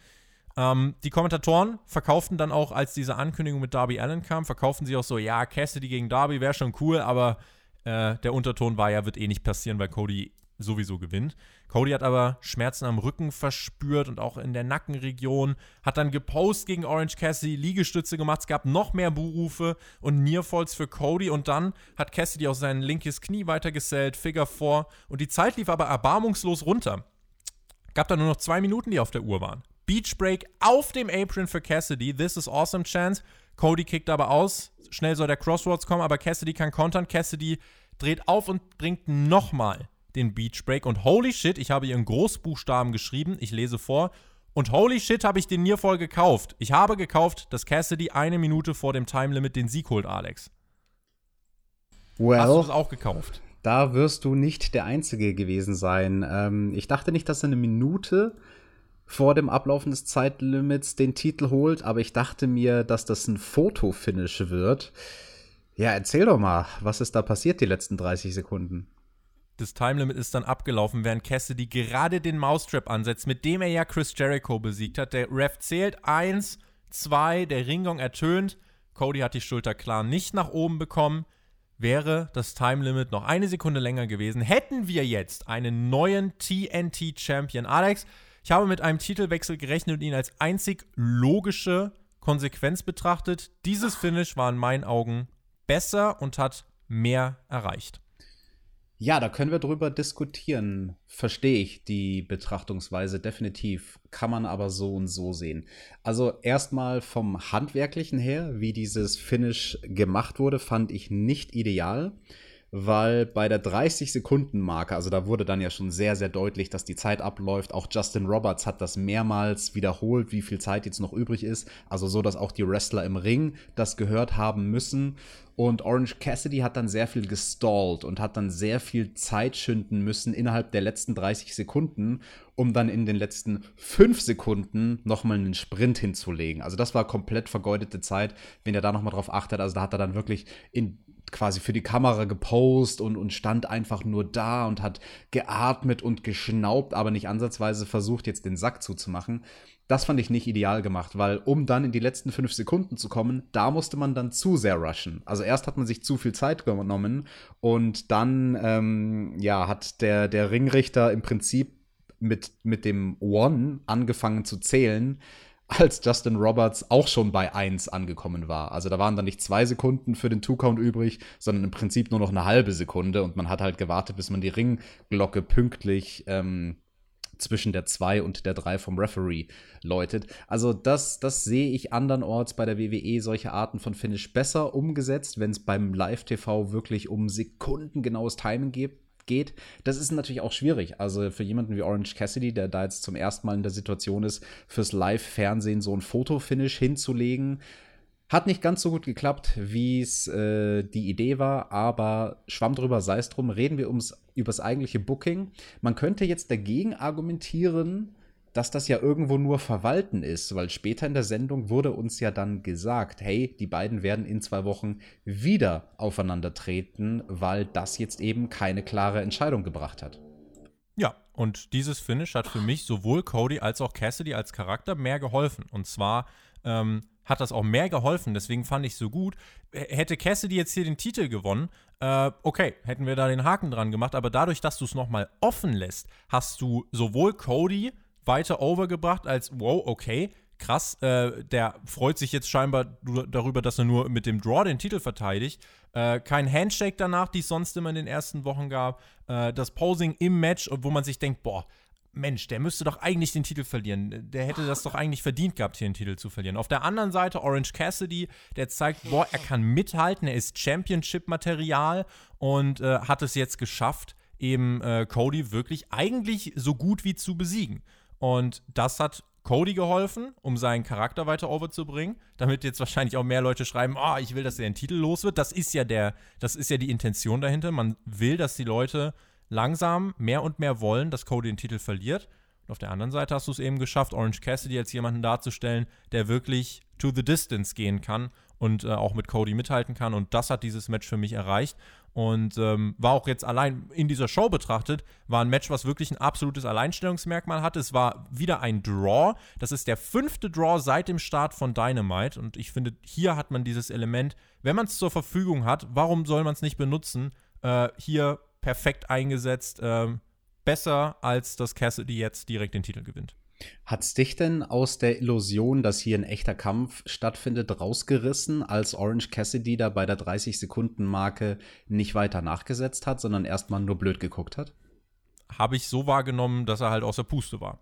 Ähm, die Kommentatoren verkauften dann auch, als diese Ankündigung mit Darby Allen kam, verkauften sie auch so, ja, Cassidy gegen Darby wäre schon cool, aber äh, der Unterton war ja, wird eh nicht passieren, weil Cody sowieso gewinnt. Cody hat aber Schmerzen am Rücken verspürt und auch in der Nackenregion, hat dann gepostet gegen Orange Cassidy, Liegestütze gemacht, es gab noch mehr Buhrufe und Nearfalls für Cody und dann hat Cassidy auch sein linkes Knie weitergesellt, Figure 4 und die Zeit lief aber erbarmungslos runter. Gab dann nur noch zwei Minuten, die auf der Uhr waren. Beach Break auf dem Apron für Cassidy. This is awesome chance. Cody kickt aber aus. Schnell soll der Crossroads kommen, aber Cassidy kann kontern. Cassidy dreht auf und bringt nochmal den Beach Break. Und holy shit, ich habe hier in Großbuchstaben geschrieben. Ich lese vor. Und holy shit, habe ich den Nearfall gekauft. Ich habe gekauft, dass Cassidy eine Minute vor dem Time Limit den Sieg holt, Alex. Well, Hast du das auch gekauft? Da wirst du nicht der Einzige gewesen sein. Ähm, ich dachte nicht, dass er eine Minute vor dem Ablaufen des Zeitlimits den Titel holt, aber ich dachte mir, dass das ein Fotofinish wird. Ja, erzähl doch mal, was ist da passiert die letzten 30 Sekunden? Das Time Limit ist dann abgelaufen, während Cassidy gerade den Mousetrap ansetzt, mit dem er ja Chris Jericho besiegt hat. Der Ref zählt eins, zwei, der Ringgong ertönt. Cody hat die Schulter klar nicht nach oben bekommen. Wäre das Time Limit noch eine Sekunde länger gewesen, hätten wir jetzt einen neuen TNT Champion. Alex, ich habe mit einem Titelwechsel gerechnet und ihn als einzig logische Konsequenz betrachtet. Dieses Finish war in meinen Augen besser und hat mehr erreicht. Ja, da können wir drüber diskutieren. Verstehe ich die Betrachtungsweise definitiv. Kann man aber so und so sehen. Also erstmal vom Handwerklichen her, wie dieses Finish gemacht wurde, fand ich nicht ideal weil bei der 30-Sekunden-Marke, also da wurde dann ja schon sehr, sehr deutlich, dass die Zeit abläuft. Auch Justin Roberts hat das mehrmals wiederholt, wie viel Zeit jetzt noch übrig ist. Also so, dass auch die Wrestler im Ring das gehört haben müssen. Und Orange Cassidy hat dann sehr viel gestallt und hat dann sehr viel Zeit schinden müssen innerhalb der letzten 30 Sekunden, um dann in den letzten 5 Sekunden nochmal einen Sprint hinzulegen. Also das war komplett vergeudete Zeit, wenn er da nochmal drauf achtet. Also da hat er dann wirklich in quasi für die Kamera gepostet und, und stand einfach nur da und hat geatmet und geschnaubt, aber nicht ansatzweise versucht, jetzt den Sack zuzumachen. Das fand ich nicht ideal gemacht, weil um dann in die letzten fünf Sekunden zu kommen, da musste man dann zu sehr rushen. Also erst hat man sich zu viel Zeit genommen und dann ähm, ja, hat der, der Ringrichter im Prinzip mit, mit dem One angefangen zu zählen als Justin Roberts auch schon bei 1 angekommen war. Also da waren dann nicht zwei Sekunden für den Two-Count übrig, sondern im Prinzip nur noch eine halbe Sekunde und man hat halt gewartet, bis man die Ringglocke pünktlich ähm, zwischen der 2 und der 3 vom Referee läutet. Also das, das sehe ich andernorts bei der WWE solche Arten von Finish besser umgesetzt, wenn es beim Live-TV wirklich um sekundengenaues Timing geht geht. Das ist natürlich auch schwierig. Also für jemanden wie Orange Cassidy, der da jetzt zum ersten Mal in der Situation ist, fürs Live-Fernsehen so ein Fotofinish hinzulegen, hat nicht ganz so gut geklappt, wie es äh, die Idee war, aber schwamm drüber, sei es drum. Reden wir ums, über das eigentliche Booking. Man könnte jetzt dagegen argumentieren, dass das ja irgendwo nur Verwalten ist, weil später in der Sendung wurde uns ja dann gesagt, hey, die beiden werden in zwei Wochen wieder aufeinandertreten, weil das jetzt eben keine klare Entscheidung gebracht hat. Ja, und dieses Finish hat für mich sowohl Cody als auch Cassidy als Charakter mehr geholfen. Und zwar ähm, hat das auch mehr geholfen, deswegen fand ich so gut. Hätte Cassidy jetzt hier den Titel gewonnen, äh, okay, hätten wir da den Haken dran gemacht, aber dadurch, dass du es nochmal offen lässt, hast du sowohl Cody weiter overgebracht als, wow, okay, krass, äh, der freut sich jetzt scheinbar darüber, dass er nur mit dem Draw den Titel verteidigt. Äh, kein Handshake danach, die es sonst immer in den ersten Wochen gab. Äh, das Posing im Match, wo man sich denkt, boah, Mensch, der müsste doch eigentlich den Titel verlieren. Der hätte das doch eigentlich verdient gehabt, hier den Titel zu verlieren. Auf der anderen Seite Orange Cassidy, der zeigt, boah, er kann mithalten, er ist Championship-Material und äh, hat es jetzt geschafft, eben äh, Cody wirklich eigentlich so gut wie zu besiegen. Und das hat Cody geholfen, um seinen Charakter weiter overzubringen, damit jetzt wahrscheinlich auch mehr Leute schreiben, oh, ich will, dass er den Titel los wird. Das ist ja der, das ist ja die Intention dahinter. Man will, dass die Leute langsam mehr und mehr wollen, dass Cody den Titel verliert. Und auf der anderen Seite hast du es eben geschafft, Orange Cassidy als jemanden darzustellen, der wirklich to the distance gehen kann und äh, auch mit Cody mithalten kann. Und das hat dieses Match für mich erreicht. Und ähm, war auch jetzt allein in dieser Show betrachtet, war ein Match, was wirklich ein absolutes Alleinstellungsmerkmal hatte. Es war wieder ein Draw. Das ist der fünfte Draw seit dem Start von Dynamite. Und ich finde, hier hat man dieses Element, wenn man es zur Verfügung hat, warum soll man es nicht benutzen? Äh, hier perfekt eingesetzt. Äh, besser, als dass Cassidy jetzt direkt den Titel gewinnt. Hat's dich denn aus der Illusion, dass hier ein echter Kampf stattfindet, rausgerissen, als Orange Cassidy da bei der 30-Sekunden-Marke nicht weiter nachgesetzt hat, sondern erstmal nur blöd geguckt hat? Habe ich so wahrgenommen, dass er halt aus der Puste war.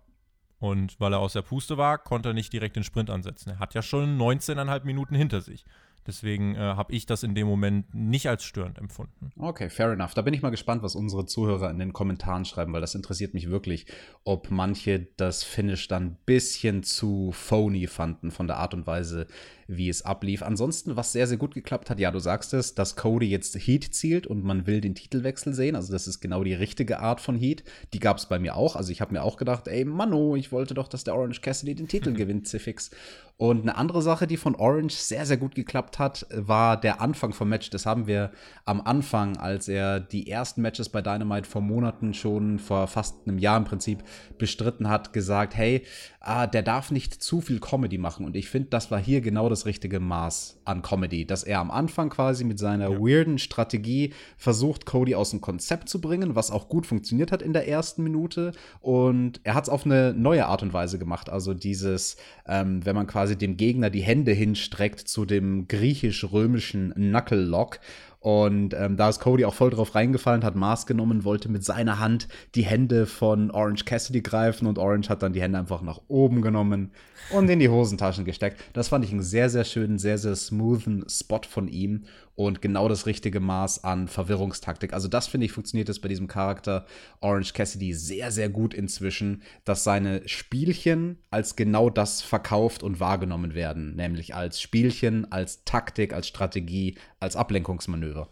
Und weil er aus der Puste war, konnte er nicht direkt den Sprint ansetzen. Er hat ja schon 19,5 Minuten hinter sich. Deswegen äh, habe ich das in dem Moment nicht als störend empfunden. Okay, fair enough. Da bin ich mal gespannt, was unsere Zuhörer in den Kommentaren schreiben, weil das interessiert mich wirklich, ob manche das Finish dann ein bisschen zu phony fanden von der Art und Weise, wie es ablief. Ansonsten, was sehr, sehr gut geklappt hat, ja, du sagst es, dass Cody jetzt Heat zielt und man will den Titelwechsel sehen. Also, das ist genau die richtige Art von Heat. Die gab es bei mir auch. Also, ich habe mir auch gedacht, ey, Mano, ich wollte doch, dass der Orange Cassidy den Titel gewinnt, Zifix. Und eine andere Sache, die von Orange sehr, sehr gut geklappt hat, war der Anfang vom Match. Das haben wir am Anfang, als er die ersten Matches bei Dynamite vor Monaten schon, vor fast einem Jahr im Prinzip, bestritten hat, gesagt, hey, ah, der darf nicht zu viel Comedy machen. Und ich finde, das war hier genau das richtige Maß an Comedy, dass er am Anfang quasi mit seiner ja. weirden Strategie versucht, Cody aus dem Konzept zu bringen, was auch gut funktioniert hat in der ersten Minute. Und er hat es auf eine neue Art und Weise gemacht. Also dieses, ähm, wenn man quasi quasi dem Gegner die Hände hinstreckt zu dem griechisch-römischen Knuckle Lock. Und ähm, da ist Cody auch voll drauf reingefallen, hat Maß genommen, wollte mit seiner Hand die Hände von Orange Cassidy greifen und Orange hat dann die Hände einfach nach oben genommen und in die Hosentaschen gesteckt. Das fand ich einen sehr, sehr schönen, sehr, sehr smoothen Spot von ihm und genau das richtige Maß an Verwirrungstaktik. Also das finde ich funktioniert jetzt bei diesem Charakter Orange Cassidy sehr, sehr gut inzwischen, dass seine Spielchen als genau das verkauft und wahrgenommen werden, nämlich als Spielchen, als Taktik, als Strategie, als Ablenkungsmanöver.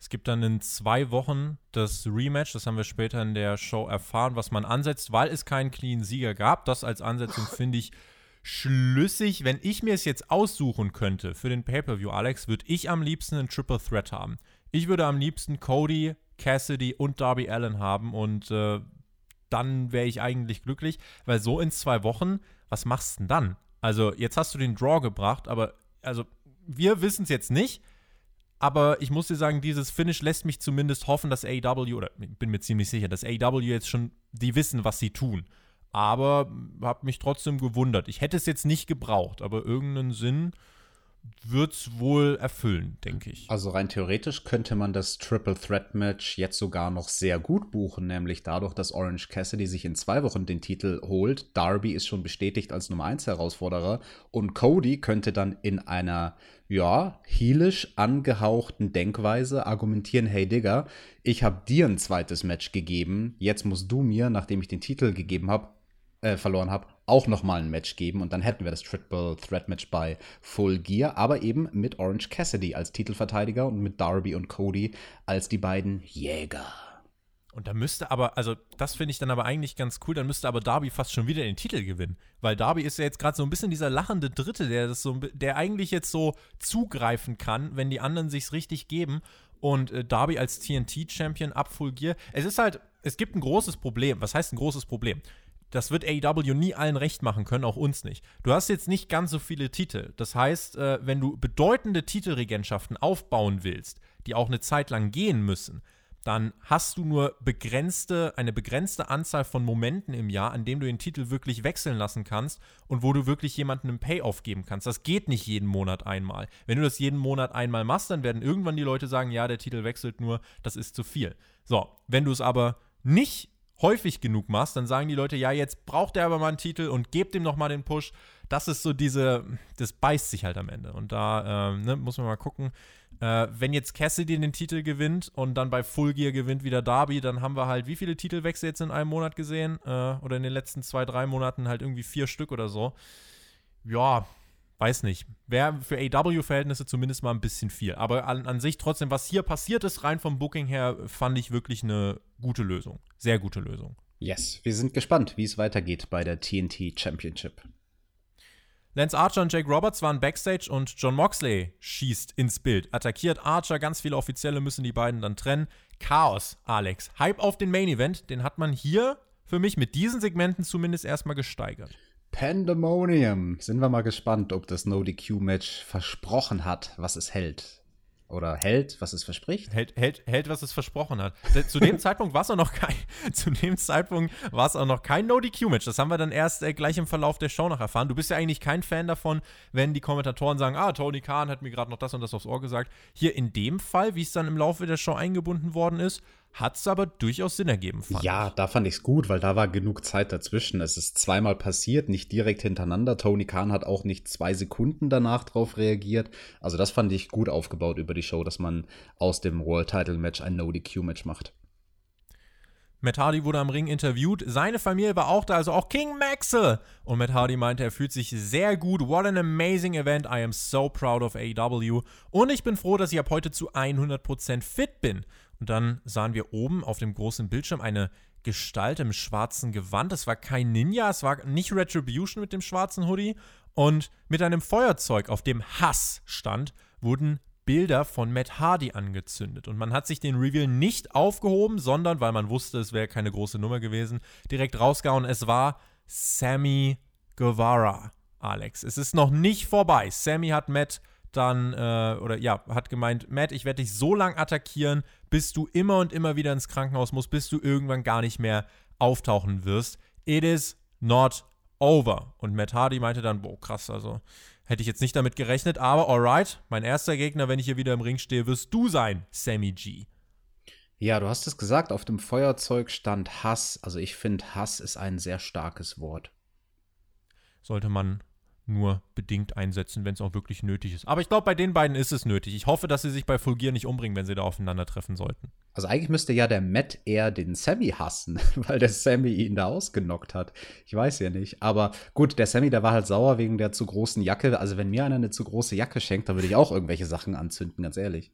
Es gibt dann in zwei Wochen das Rematch, das haben wir später in der Show erfahren, was man ansetzt, weil es keinen clean Sieger gab. Das als Ansetzung finde ich schlüssig. Wenn ich mir es jetzt aussuchen könnte für den Pay-Per-View, Alex, würde ich am liebsten einen Triple Threat haben. Ich würde am liebsten Cody, Cassidy und Darby Allen haben und äh, dann wäre ich eigentlich glücklich, weil so in zwei Wochen, was machst du denn dann? Also, jetzt hast du den Draw gebracht, aber also wir wissen es jetzt nicht. Aber ich muss dir sagen, dieses Finish lässt mich zumindest hoffen, dass AEW, oder bin mir ziemlich sicher, dass AEW jetzt schon, die wissen, was sie tun. Aber habe mich trotzdem gewundert. Ich hätte es jetzt nicht gebraucht, aber irgendeinen Sinn wird es wohl erfüllen, denke ich. Also rein theoretisch könnte man das Triple Threat Match jetzt sogar noch sehr gut buchen, nämlich dadurch, dass Orange Cassidy sich in zwei Wochen den Titel holt. Darby ist schon bestätigt als Nummer 1 Herausforderer und Cody könnte dann in einer ja, heelisch angehauchten Denkweise argumentieren, hey Digga, ich habe dir ein zweites Match gegeben, jetzt musst du mir, nachdem ich den Titel gegeben habe, äh, verloren habe, auch nochmal ein Match geben und dann hätten wir das Triple Threat Match bei Full Gear, aber eben mit Orange Cassidy als Titelverteidiger und mit Darby und Cody als die beiden Jäger. Und da müsste aber, also das finde ich dann aber eigentlich ganz cool, dann müsste aber Darby fast schon wieder den Titel gewinnen. Weil Darby ist ja jetzt gerade so ein bisschen dieser lachende Dritte, der das so, der eigentlich jetzt so zugreifen kann, wenn die anderen sich's richtig geben. Und äh, Darby als TNT-Champion ab Full Gear. Es ist halt, es gibt ein großes Problem. Was heißt ein großes Problem? Das wird AEW nie allen recht machen können, auch uns nicht. Du hast jetzt nicht ganz so viele Titel. Das heißt, äh, wenn du bedeutende Titelregentschaften aufbauen willst, die auch eine Zeit lang gehen müssen, dann hast du nur begrenzte, eine begrenzte Anzahl von Momenten im Jahr, an dem du den Titel wirklich wechseln lassen kannst und wo du wirklich jemandem einen Payoff geben kannst. Das geht nicht jeden Monat einmal. Wenn du das jeden Monat einmal machst, dann werden irgendwann die Leute sagen, ja, der Titel wechselt nur, das ist zu viel. So, wenn du es aber nicht häufig genug machst, dann sagen die Leute, ja, jetzt braucht er aber mal einen Titel und gebt ihm noch mal den Push. Das ist so diese, das beißt sich halt am Ende. Und da äh, ne, muss man mal gucken. Äh, wenn jetzt Cassidy den Titel gewinnt und dann bei Full Gear gewinnt wieder Darby, dann haben wir halt wie viele Titelwechsel jetzt in einem Monat gesehen? Äh, oder in den letzten zwei, drei Monaten halt irgendwie vier Stück oder so. Ja, weiß nicht. Wäre für AW-Verhältnisse zumindest mal ein bisschen viel. Aber an, an, sich trotzdem, was hier passiert ist, rein vom Booking her, fand ich wirklich eine gute Lösung. Sehr gute Lösung. Yes, wir sind gespannt, wie es weitergeht bei der TNT Championship. Lance Archer und Jake Roberts waren backstage und John Moxley schießt ins Bild. Attackiert Archer, ganz viele Offizielle müssen die beiden dann trennen. Chaos, Alex. Hype auf den Main Event, den hat man hier für mich mit diesen Segmenten zumindest erstmal gesteigert. Pandemonium. Sind wir mal gespannt, ob das No-DQ-Match versprochen hat, was es hält. Oder hält, was es verspricht? Hält, hält, hält was es versprochen hat. Zu dem Zeitpunkt war es auch noch kein, zu dem Zeitpunkt war es auch noch kein No-DQ-Match. Das haben wir dann erst äh, gleich im Verlauf der Show noch erfahren. Du bist ja eigentlich kein Fan davon, wenn die Kommentatoren sagen, ah, Tony Khan hat mir gerade noch das und das aufs Ohr gesagt. Hier in dem Fall, wie es dann im Laufe der Show eingebunden worden ist, hat es aber durchaus Sinn ergeben, fand Ja, ich. da fand ich es gut, weil da war genug Zeit dazwischen. Es ist zweimal passiert, nicht direkt hintereinander. Tony Khan hat auch nicht zwei Sekunden danach drauf reagiert. Also das fand ich gut aufgebaut über die Show, dass man aus dem World Title Match ein No-DQ-Match macht. Matt Hardy wurde am Ring interviewt. Seine Familie war auch da, also auch King Maxwell. Und Matt Hardy meinte, er fühlt sich sehr gut. What an amazing event. I am so proud of AEW. Und ich bin froh, dass ich ab heute zu 100% fit bin. Und dann sahen wir oben auf dem großen Bildschirm eine Gestalt im schwarzen Gewand. Es war kein Ninja, es war nicht Retribution mit dem schwarzen Hoodie. Und mit einem Feuerzeug, auf dem Hass stand, wurden Bilder von Matt Hardy angezündet. Und man hat sich den Reveal nicht aufgehoben, sondern, weil man wusste, es wäre keine große Nummer gewesen, direkt rausgehauen. Es war Sammy Guevara, Alex. Es ist noch nicht vorbei. Sammy hat Matt dann, äh, oder ja, hat gemeint, Matt, ich werde dich so lang attackieren, bis du immer und immer wieder ins Krankenhaus musst, bis du irgendwann gar nicht mehr auftauchen wirst. It is not over. Und Matt Hardy meinte dann, boah, krass, also hätte ich jetzt nicht damit gerechnet, aber alright, mein erster Gegner, wenn ich hier wieder im Ring stehe, wirst du sein, Sammy G. Ja, du hast es gesagt, auf dem Feuerzeug stand Hass. Also ich finde, Hass ist ein sehr starkes Wort. Sollte man nur bedingt einsetzen, wenn es auch wirklich nötig ist. Aber ich glaube, bei den beiden ist es nötig. Ich hoffe, dass sie sich bei Fulgier nicht umbringen, wenn sie da aufeinandertreffen sollten. Also eigentlich müsste ja der Matt eher den Sammy hassen, weil der Sammy ihn da ausgenockt hat. Ich weiß ja nicht. Aber gut, der Sammy, der war halt sauer wegen der zu großen Jacke. Also wenn mir einer eine zu große Jacke schenkt, dann würde ich auch irgendwelche Sachen anzünden, ganz ehrlich.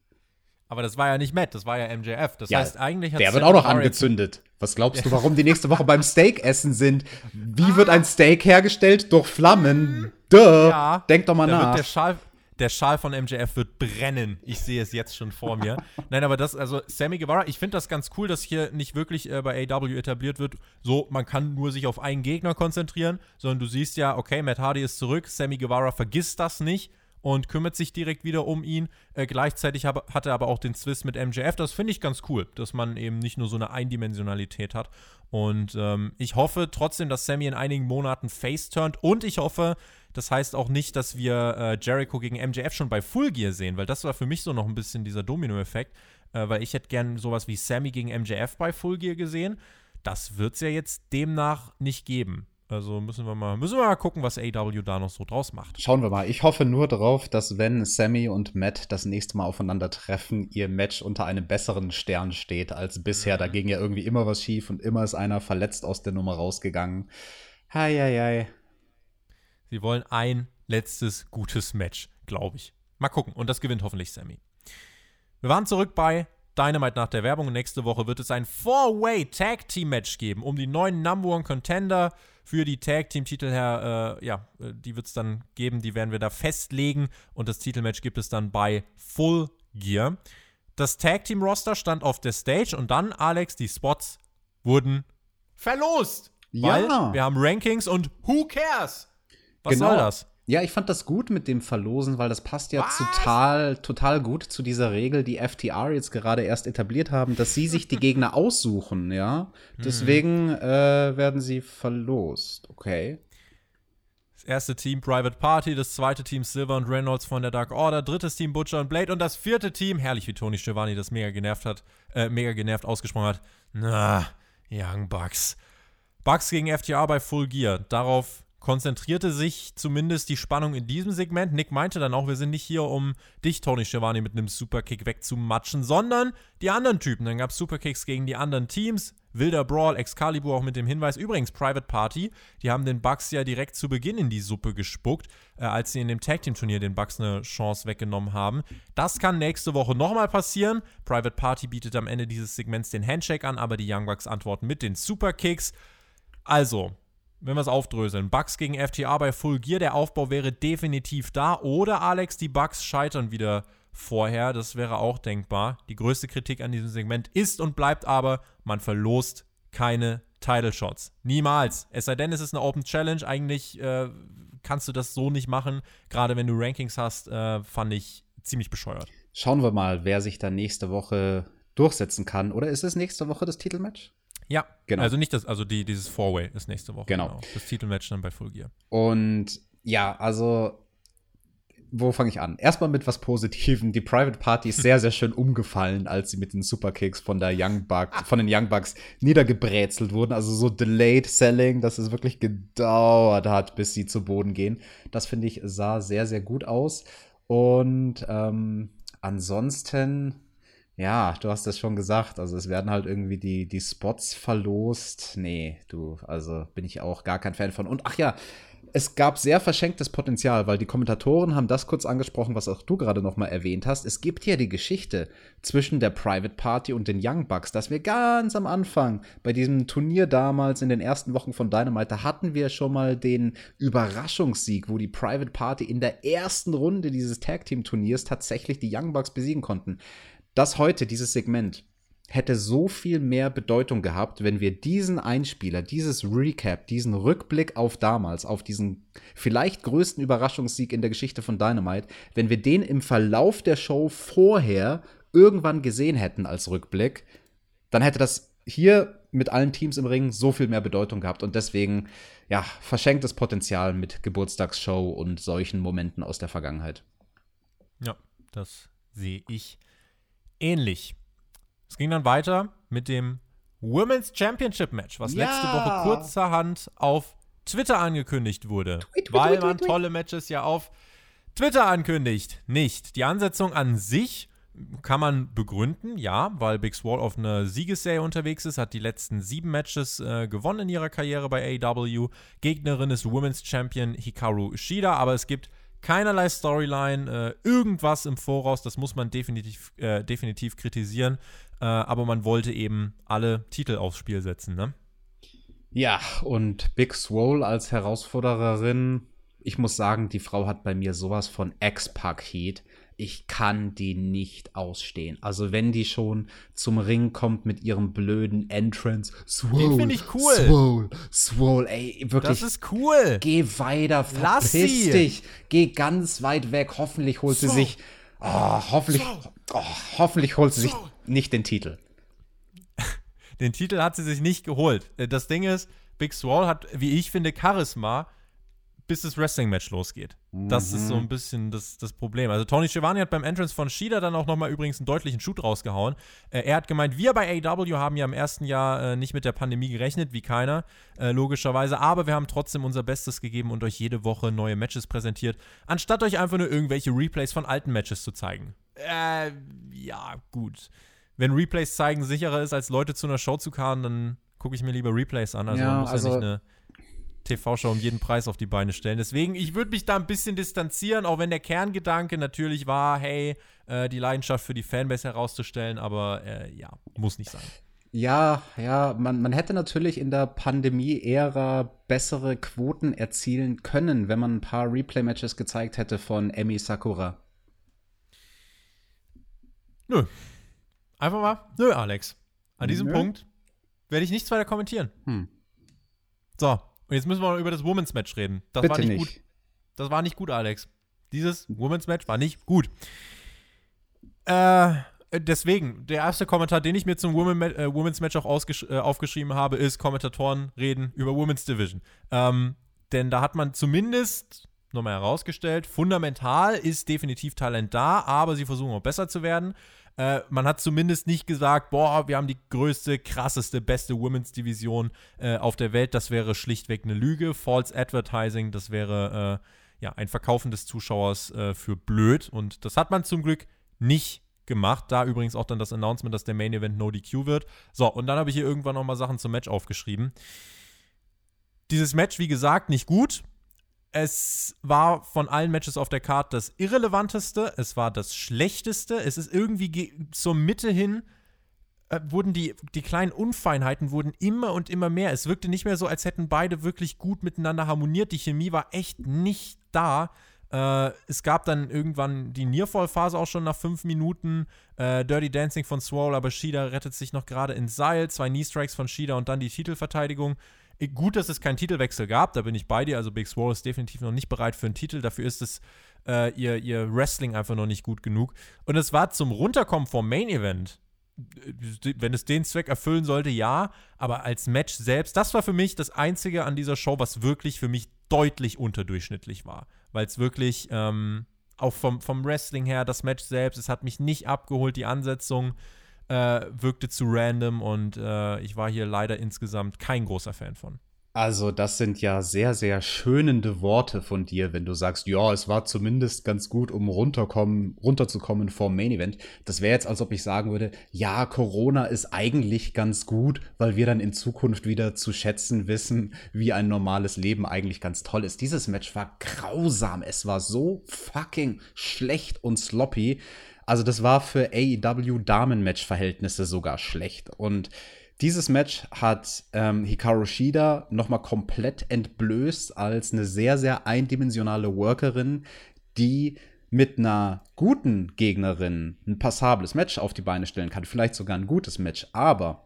Aber das war ja nicht Matt, das war ja MJF. Das ja, heißt, eigentlich hat Der wird auch noch angezündet. Was glaubst du, warum die nächste Woche beim Steak essen sind? Wie wird ein Steak hergestellt? Durch Flammen. Duh. Ja, Denk doch mal nach. Der, Schal, der Schal von MJF wird brennen. Ich sehe es jetzt schon vor mir. Nein, aber das, also Sammy Guevara, ich finde das ganz cool, dass hier nicht wirklich äh, bei AW etabliert wird, so, man kann nur sich auf einen Gegner konzentrieren, sondern du siehst ja, okay, Matt Hardy ist zurück, Sammy Guevara vergisst das nicht und kümmert sich direkt wieder um ihn. Äh, gleichzeitig hab, hat er aber auch den Zwist mit MJF. Das finde ich ganz cool, dass man eben nicht nur so eine Eindimensionalität hat. Und ähm, ich hoffe trotzdem, dass Sammy in einigen Monaten face turnt. Und ich hoffe, das heißt auch nicht, dass wir äh, Jericho gegen MJF schon bei Full Gear sehen, weil das war für mich so noch ein bisschen dieser Domino-Effekt. Äh, weil ich hätte gern sowas wie Sammy gegen MJF bei Full Gear gesehen. Das wird es ja jetzt demnach nicht geben. Also müssen wir mal, müssen wir mal gucken, was AW da noch so draus macht. Schauen wir mal. Ich hoffe nur darauf, dass wenn Sammy und Matt das nächste Mal aufeinandertreffen, ihr Match unter einem besseren Stern steht als bisher. Da ging ja irgendwie immer was schief und immer ist einer verletzt aus der Nummer rausgegangen. Heieiei. Sie wollen ein letztes gutes Match, glaube ich. Mal gucken. Und das gewinnt hoffentlich Sammy. Wir waren zurück bei Dynamite nach der Werbung. Nächste Woche wird es ein Four-Way Tag Team Match geben, um die neuen Number One Contender für die Tag Team Titel her. Äh, ja, äh, die wird es dann geben. Die werden wir da festlegen. Und das Titelmatch gibt es dann bei Full Gear. Das Tag Team Roster stand auf der Stage und dann, Alex, die Spots wurden verlost. Ja. Weil wir haben Rankings und who cares? Was Genau. soll das? Ja, ich fand das gut mit dem Verlosen, weil das passt ja Was? total, total gut zu dieser Regel, die FTR jetzt gerade erst etabliert haben, dass sie sich die Gegner aussuchen, ja. Deswegen äh, werden sie verlost, okay. Das erste Team Private Party, das zweite Team Silver und Reynolds von der Dark Order, drittes Team Butcher und Blade und das vierte Team, herrlich wie Tony Schiavone das mega genervt hat, äh, mega genervt ausgesprochen hat. Na, Young Bucks. Bucks gegen FTR bei Full Gear. Darauf konzentrierte sich zumindest die Spannung in diesem Segment. Nick meinte dann auch, wir sind nicht hier, um dich, Tony Schiavone, mit einem Superkick wegzumatschen, sondern die anderen Typen. Dann gab es Superkicks gegen die anderen Teams. Wilder Brawl, Excalibur auch mit dem Hinweis. Übrigens, Private Party, die haben den Bucks ja direkt zu Beginn in die Suppe gespuckt, äh, als sie in dem Tag Team Turnier den Bucks eine Chance weggenommen haben. Das kann nächste Woche nochmal passieren. Private Party bietet am Ende dieses Segments den Handshake an, aber die Young Bucks antworten mit den Superkicks. Also, wenn wir es aufdröseln, Bucks gegen FTA bei Full Gear, der Aufbau wäre definitiv da. Oder Alex, die Bucks scheitern wieder vorher. Das wäre auch denkbar. Die größte Kritik an diesem Segment ist und bleibt aber, man verlost keine Title Shots. Niemals. Es sei denn, es ist eine Open Challenge. Eigentlich äh, kannst du das so nicht machen. Gerade wenn du Rankings hast, äh, fand ich ziemlich bescheuert. Schauen wir mal, wer sich dann nächste Woche durchsetzen kann. Oder ist es nächste Woche das Titelmatch? Ja, Genau. Also nicht das, also die, dieses Four-Way ist nächste Woche. Genau. Das Titelmatch dann bei Full Gear. Und ja, also, wo fange ich an? Erstmal mit was Positivem. Die Private Party ist sehr, sehr schön umgefallen, als sie mit den Superkicks von der Young Bucks, von den Young Bucks niedergebrezelt wurden. Also so delayed selling, dass es wirklich gedauert hat, bis sie zu Boden gehen. Das finde ich sah sehr, sehr gut aus. Und ähm, ansonsten, ja, du hast das schon gesagt. Also es werden halt irgendwie die, die Spots verlost. Nee, du, also bin ich auch gar kein Fan von. Und ach ja, es gab sehr verschenktes Potenzial, weil die Kommentatoren haben das kurz angesprochen, was auch du gerade noch mal erwähnt hast. Es gibt ja die Geschichte zwischen der Private Party und den Young Bucks, dass wir ganz am Anfang bei diesem Turnier damals in den ersten Wochen von Dynamite, hatten wir schon mal den Überraschungssieg, wo die Private Party in der ersten Runde dieses Tag Team Turniers tatsächlich die Young Bucks besiegen konnten. Das heute, dieses Segment, hätte so viel mehr Bedeutung gehabt, wenn wir diesen Einspieler, dieses Recap, diesen Rückblick auf damals, auf diesen vielleicht größten Überraschungssieg in der Geschichte von Dynamite, wenn wir den im Verlauf der Show vorher irgendwann gesehen hätten als Rückblick, dann hätte das hier mit allen Teams im Ring so viel mehr Bedeutung gehabt und deswegen, ja, verschenktes Potenzial mit Geburtstagsshow und solchen Momenten aus der Vergangenheit. Ja, das sehe ich ähnlich. Es ging dann weiter mit dem Women's Championship Match, was Ja. letzte Woche kurzerhand auf Twitter angekündigt wurde. Tweet, tweet, weil man tweet, tolle Matches ja auf Twitter ankündigt. Nicht. Die Ansetzung an sich kann man begründen, ja, weil Big Swall auf einer Siegesserie unterwegs ist, hat die letzten sieben Matches äh, gewonnen in ihrer Karriere bei AEW. Gegnerin ist Women's Champion Hikaru Shida, aber es gibt keinerlei Storyline, äh, irgendwas im Voraus, das muss man definitiv, äh, definitiv kritisieren. Äh, aber man wollte eben alle Titel aufs Spiel setzen, ne? Ja, und Big Swole als Herausfordererin, ich muss sagen, die Frau hat bei mir sowas von Ex-Paket. Ich kann die nicht ausstehen. Also, wenn die schon zum Ring kommt mit ihrem blöden Entrance. Swole, Den find ich cool. Swole, Swole, ey, wirklich. Das ist cool. Geh weiter, Lass verpiss sie. dich. Geh ganz weit weg. Hoffentlich holt sie sich. Oh, hoffentlich, oh, hoffentlich holt sie sich nicht den Titel. Den Titel hat sie sich nicht geholt. Äh, Das Ding ist, Big Swall hat, wie ich finde, Charisma, bis das Wrestling-Match losgeht. Das ist so ein bisschen das, das Problem. Also Tony Schiavone hat beim Entrance von Shida dann auch nochmal übrigens einen deutlichen Shoot rausgehauen. Äh, er hat gemeint, wir bei AW haben ja im ersten Jahr äh, nicht mit der Pandemie gerechnet, wie keiner, äh, logischerweise. Aber wir haben trotzdem unser Bestes gegeben und euch jede Woche neue Matches präsentiert, anstatt euch einfach nur irgendwelche Replays von alten Matches zu zeigen. Äh, ja, gut. Wenn Replays zeigen sicherer ist, als Leute zu einer Show zu karren, dann gucke ich mir lieber Replays an. Also Ja, man muss also- ja nicht eine TV-Show um jeden Preis auf die Beine stellen. Deswegen, ich würde mich da ein bisschen distanzieren, auch wenn der Kerngedanke natürlich war, hey, äh, die Leidenschaft für die Fanbase herauszustellen, aber äh, ja, muss nicht sein. Ja, ja, man, man hätte natürlich in der Pandemie-Ära bessere Quoten erzielen können, wenn man ein paar Replay-Matches gezeigt hätte von Emi Sakura. Nö. Einfach mal, nö, Alex. An diesem Nö. Punkt werde ich nichts weiter kommentieren. Hm. So, und jetzt müssen wir über das Women's Match reden. Das Bitte war nicht, nicht. gut. Das war nicht gut, Alex. Dieses Women's Match war nicht gut. Äh, deswegen, der erste Kommentar, den ich mir zum Women äh, Women's Match auch äh, aufgeschrieben habe, ist Kommentatoren reden über Women's Division. Ähm, denn da hat man zumindest nochmal herausgestellt, fundamental ist definitiv Talent da, aber sie versuchen auch besser zu werden. Äh, man hat zumindest nicht gesagt, boah, wir haben die größte, krasseste, beste Women's Division äh, auf der Welt. Das wäre schlichtweg eine Lüge. False Advertising, das wäre äh, ja ein Verkaufen des Zuschauers äh, für blöd. Und das hat man zum Glück nicht gemacht. Da übrigens auch dann das Announcement, dass der Main Event No DQ wird. So, und dann habe ich hier irgendwann nochmal Sachen zum Match aufgeschrieben. Dieses Match, wie gesagt, nicht gut. Es war von allen Matches auf der Karte das irrelevanteste. Es war das schlechteste. Es ist irgendwie ge- zur Mitte hin äh, wurden die, die kleinen Unfeinheiten wurden immer und immer mehr. Es wirkte nicht mehr so, als hätten beide wirklich gut miteinander harmoniert. Die Chemie war echt nicht da. Äh, es gab dann irgendwann die Nearfall-Phase auch schon nach fünf Minuten. Äh, Dirty Dancing von Swole, aber Shida rettet sich noch gerade ins Seil. Zwei Knee-Strikes von Shida und dann die Titelverteidigung. Äh, Gut, dass es keinen Titelwechsel gab, da bin ich bei dir. Also Big Swole ist definitiv noch nicht bereit für einen Titel. Dafür ist es äh, ihr, ihr Wrestling einfach noch nicht gut genug. Und es war zum Runterkommen vom Main Event wenn es den Zweck erfüllen sollte, ja. Aber als Match selbst, das war für mich das Einzige an dieser Show, was wirklich für mich deutlich unterdurchschnittlich war. Weil es wirklich ähm, auch vom, vom Wrestling her, das Match selbst, es hat mich nicht abgeholt, die Ansetzung äh, wirkte zu random und äh, ich war hier leider insgesamt kein großer Fan von. Also, das sind ja sehr, sehr schönende Worte von dir, wenn du sagst, ja, es war zumindest ganz gut, um runterkommen, runterzukommen vom Main Event. Das wäre jetzt, als ob ich sagen würde, ja, Corona ist eigentlich ganz gut, weil wir dann in Zukunft wieder zu schätzen wissen, wie ein normales Leben eigentlich ganz toll ist. Dieses Match war grausam. Es war so fucking schlecht und sloppy. Also, das war für AEW Damen-Match-Verhältnisse sogar schlecht. Und dieses Match hat ähm, Hikaru Shida nochmal komplett entblößt als eine sehr, sehr eindimensionale Workerin, die mit einer guten Gegnerin ein passables Match auf die Beine stellen kann. Vielleicht sogar ein gutes Match. Aber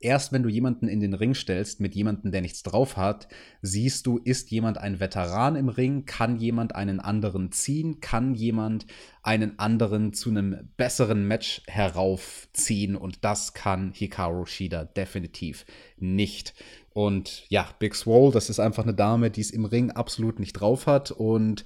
erst wenn du jemanden in den Ring stellst mit jemandem, der nichts drauf hat, siehst du, ist jemand ein Veteran im Ring, kann jemand einen anderen ziehen, kann jemand einen anderen zu einem besseren Match heraufziehen? Und das kann Hikaru Shida definitiv nicht. Und ja, Big Swole, das ist einfach eine Dame, die es im Ring absolut nicht drauf hat. Und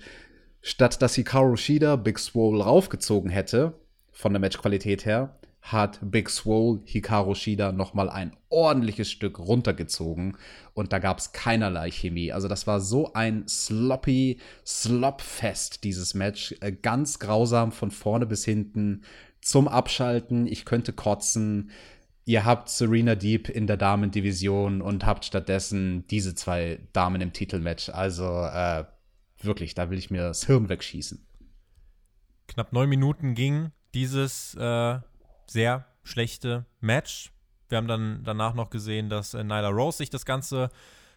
statt dass Hikaru Shida Big Swole raufgezogen hätte, von der Matchqualität her, hat Big Swole Hikaru Shida nochmal ein ordentliches Stück runtergezogen und da gab es keinerlei Chemie. Also das war so ein sloppy Slopfest, dieses Match. Äh, Ganz grausam von vorne bis hinten zum Abschalten. Ich könnte kotzen. Ihr habt Serena Deep in der Damendivision und habt stattdessen diese zwei Damen im Titelmatch. Also äh, wirklich, da will ich mir das Hirn wegschießen. Knapp neun Minuten ging dieses äh, sehr schlechte Match. Wir haben dann danach noch gesehen, dass äh, Nyla Rose sich das Ganze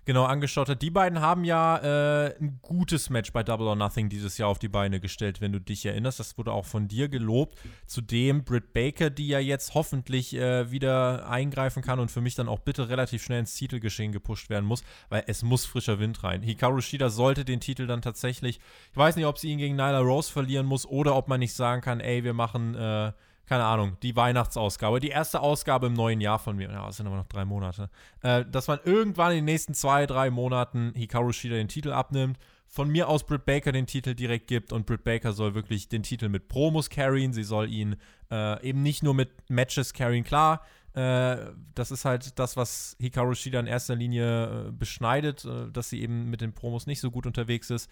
genau angeschaut hat. Die beiden haben ja äh, ein gutes Match bei Double or Nothing dieses Jahr auf die Beine gestellt, wenn du dich erinnerst. Das wurde auch von dir gelobt. Zudem Britt Baker, die ja jetzt hoffentlich äh, wieder eingreifen kann und für mich dann auch bitte relativ schnell ins Titelgeschehen gepusht werden muss, weil es muss frischer Wind rein. Hikaru Shida sollte den Titel dann tatsächlich, ich weiß nicht, ob sie ihn gegen Nyla Rose verlieren muss oder ob man nicht sagen kann, ey, wir machen äh, keine Ahnung, die Weihnachtsausgabe, die erste Ausgabe im neuen Jahr von mir, ja, es sind aber noch drei Monate, äh, dass man irgendwann in den nächsten zwei, drei Monaten Hikaru Shida den Titel abnimmt, von mir aus Britt Baker den Titel direkt gibt und Britt Baker soll wirklich den Titel mit Promos carryen, sie soll ihn äh, eben nicht nur mit Matches carryen, klar, äh, das ist halt das, was Hikaru Shida in erster Linie äh, beschneidet, äh, dass sie eben mit den Promos nicht so gut unterwegs ist.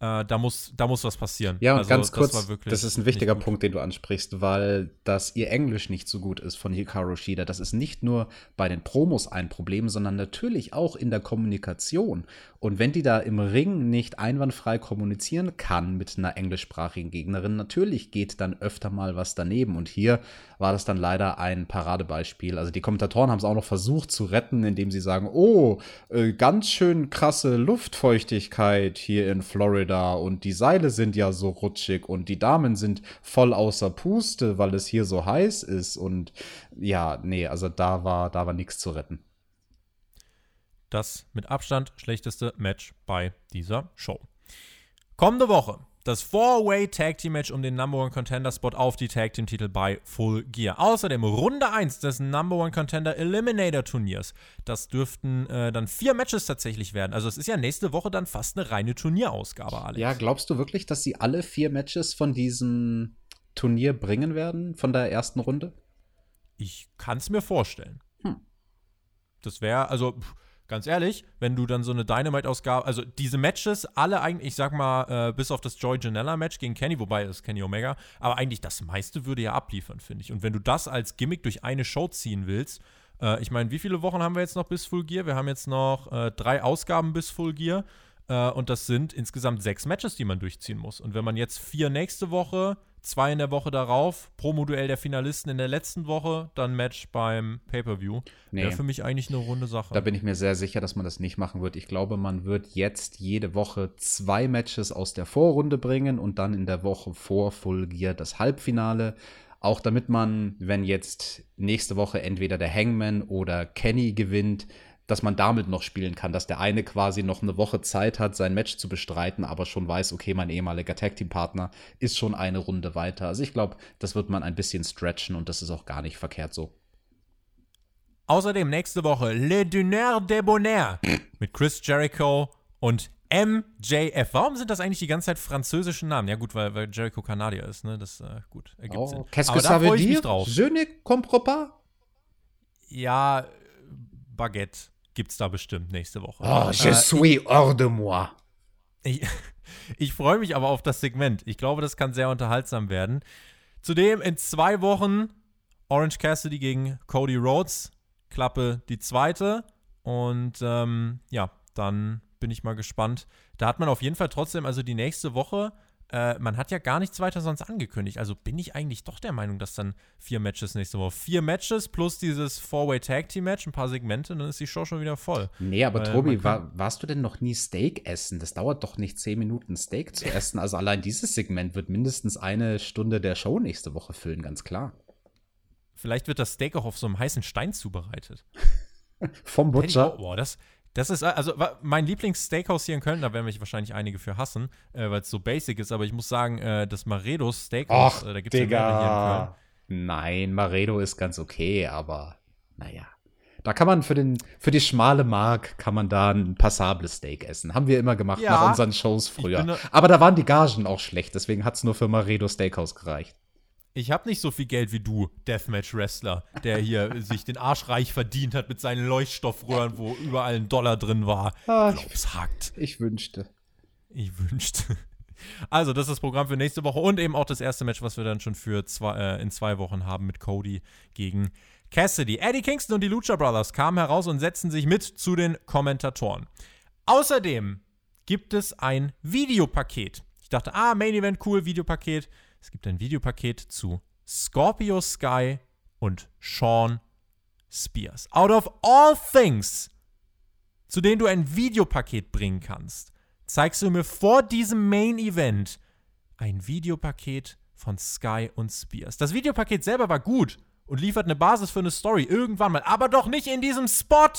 Äh, da, muss, da muss was passieren. Ja, und also, ganz kurz, das, das, ist ein wichtiger. Punkt, den du ansprichst, weil das ihr Englisch nicht so gut ist von Hikaru Shida. Das ist nicht nur bei den Promos ein Problem, sondern natürlich auch in der Kommunikation. Und wenn die da im Ring nicht einwandfrei kommunizieren kann mit einer englischsprachigen Gegnerin, natürlich geht dann öfter mal was daneben. Und hier war das dann leider ein Paradebeispiel. Also die Kommentatoren haben es auch noch versucht zu retten, indem sie sagen, oh, äh, ganz schön krasse Luftfeuchtigkeit hier in Florida und die Seile sind ja so rutschig und die Damen sind voll außer Puste, weil es hier so heiß ist. Und ja, nee, also da war, da war nichts zu retten. Das mit Abstand schlechteste Match bei dieser Show. Kommende Woche das Four-Way Tag Team Match um den Number One Contender Spot auf die Tag Team Titel bei Full Gear. Außerdem Runde 1 des Number One Contender Eliminator Turniers. Das dürften äh, dann vier Matches tatsächlich werden. Also es ist ja nächste Woche dann fast eine reine Turnierausgabe, Alex. Ja, glaubst du wirklich, dass sie alle vier Matches von diesem Turnier bringen werden, von der ersten Runde? Ich kann es mir vorstellen. Hm. Das wäre, also, pff, ganz ehrlich, wenn du dann so eine Dynamite-Ausgabe, also diese Matches, alle eigentlich, ich sag mal, äh, bis auf das Joy Janella-Match gegen Kenny, wobei ist Kenny Omega, aber eigentlich das meiste würde ja abliefern, finde ich. Und wenn du das als Gimmick durch eine Show ziehen willst, äh, ich meine, wie viele Wochen haben wir jetzt noch bis Full Gear? Wir haben jetzt noch äh, drei Ausgaben bis Full Gear. Äh, und das sind insgesamt sechs Matches, die man durchziehen muss. Und wenn man jetzt vier nächste Woche, zwei in der Woche darauf, Promo-Duell der Finalisten in der letzten Woche, dann Match beim Pay-Per-View, Nee. wäre für mich eigentlich eine runde Sache. Da bin ich mir sehr sicher, dass man das nicht machen wird. Ich glaube, man wird jetzt jede Woche zwei Matches aus der Vorrunde bringen und dann in der Woche vor Full Gear das Halbfinale. Auch damit man, wenn jetzt nächste Woche entweder der Hangman oder Kenny gewinnt, dass man damit noch spielen kann, dass der eine quasi noch eine Woche Zeit hat, sein Match zu bestreiten, aber schon weiß, okay, mein ehemaliger Tag Team Partner ist schon eine Runde weiter. Also ich glaube, das wird man ein bisschen stretchen und das ist auch gar nicht verkehrt so. Außerdem nächste Woche Le Dîner de Bonheur mit Chris Jericho und MJF. Warum sind das eigentlich die ganze Zeit französische Namen? Ja gut, weil, weil Jericho Kanadier ist, ne? Das äh, gut, ergibt Sinn. Oh, qu'est-ce Aber que da ça veut freue ich mich dire? drauf. Je ne comprends pas. Ja, Baguette gibt's da bestimmt nächste Woche. Oh, je Äh, suis hors de moi. Ich, ich freue mich aber auf das Segment. Ich glaube, das kann sehr unterhaltsam werden. Zudem in zwei Wochen Orange Cassidy gegen Cody Rhodes. Klappe die zweite. Und ähm, ja, dann bin ich mal gespannt. Da hat man auf jeden Fall trotzdem, also die nächste Woche, äh, man hat ja gar nichts weiter sonst angekündigt. Also bin ich eigentlich doch der Meinung, dass dann vier Matches nächste Woche. Vier Matches plus dieses Four-Way Tag Team Match, ein paar Segmente, dann ist die Show schon wieder voll. Nee, aber Weil Tobi, man kann- war, warst du denn noch nie Steak essen? Das dauert doch nicht zehn Minuten Steak zu essen. Also allein dieses Segment wird mindestens eine Stunde der Show nächste Woche füllen, ganz klar. Vielleicht wird das Steak auch auf so einem heißen Stein zubereitet. Vom Butcher. Boah, das, das ist also mein Lieblings-Steakhouse hier in Köln. Da werden mich wahrscheinlich einige für hassen, äh, weil es so basic ist. Aber ich muss sagen, äh, das Maredos Steakhouse, Och, äh, da gibt es ja mehrere hier in Köln. Nein, Maredo ist ganz okay, aber naja. Da kann man für, den, für die schmale Mark kann man da ein passables Steak essen. Haben wir immer gemacht Ja. nach unseren Shows früher. da- Aber da waren die Gagen auch schlecht, deswegen hat es nur für Maredo Steakhouse gereicht. Ich habe nicht so viel Geld wie du, Deathmatch-Wrestler, der hier sich den Arsch reich verdient hat mit seinen Leuchtstoffröhren, wo überall ein Dollar drin war. Ah, ich glaub's hackt. Ich wünschte. Ich wünschte. Also, das ist das Programm für nächste Woche und eben auch das erste Match, was wir dann schon für zwei, äh, in zwei Wochen haben mit Cody gegen Cassidy. Eddie Kingston und die Lucha Brothers kamen heraus und setzten sich mit zu den Kommentatoren. Außerdem gibt es ein Videopaket. Ich dachte, ah, Main Event, cool, Videopaket. Es gibt ein Videopaket zu Scorpio Sky und Sean Spears. Out of all things, zu denen du ein Videopaket bringen kannst, zeigst du mir vor diesem Main Event ein Videopaket von Sky und Spears. Das Videopaket selber war gut und liefert eine Basis für eine Story irgendwann mal, aber doch nicht in diesem Spot.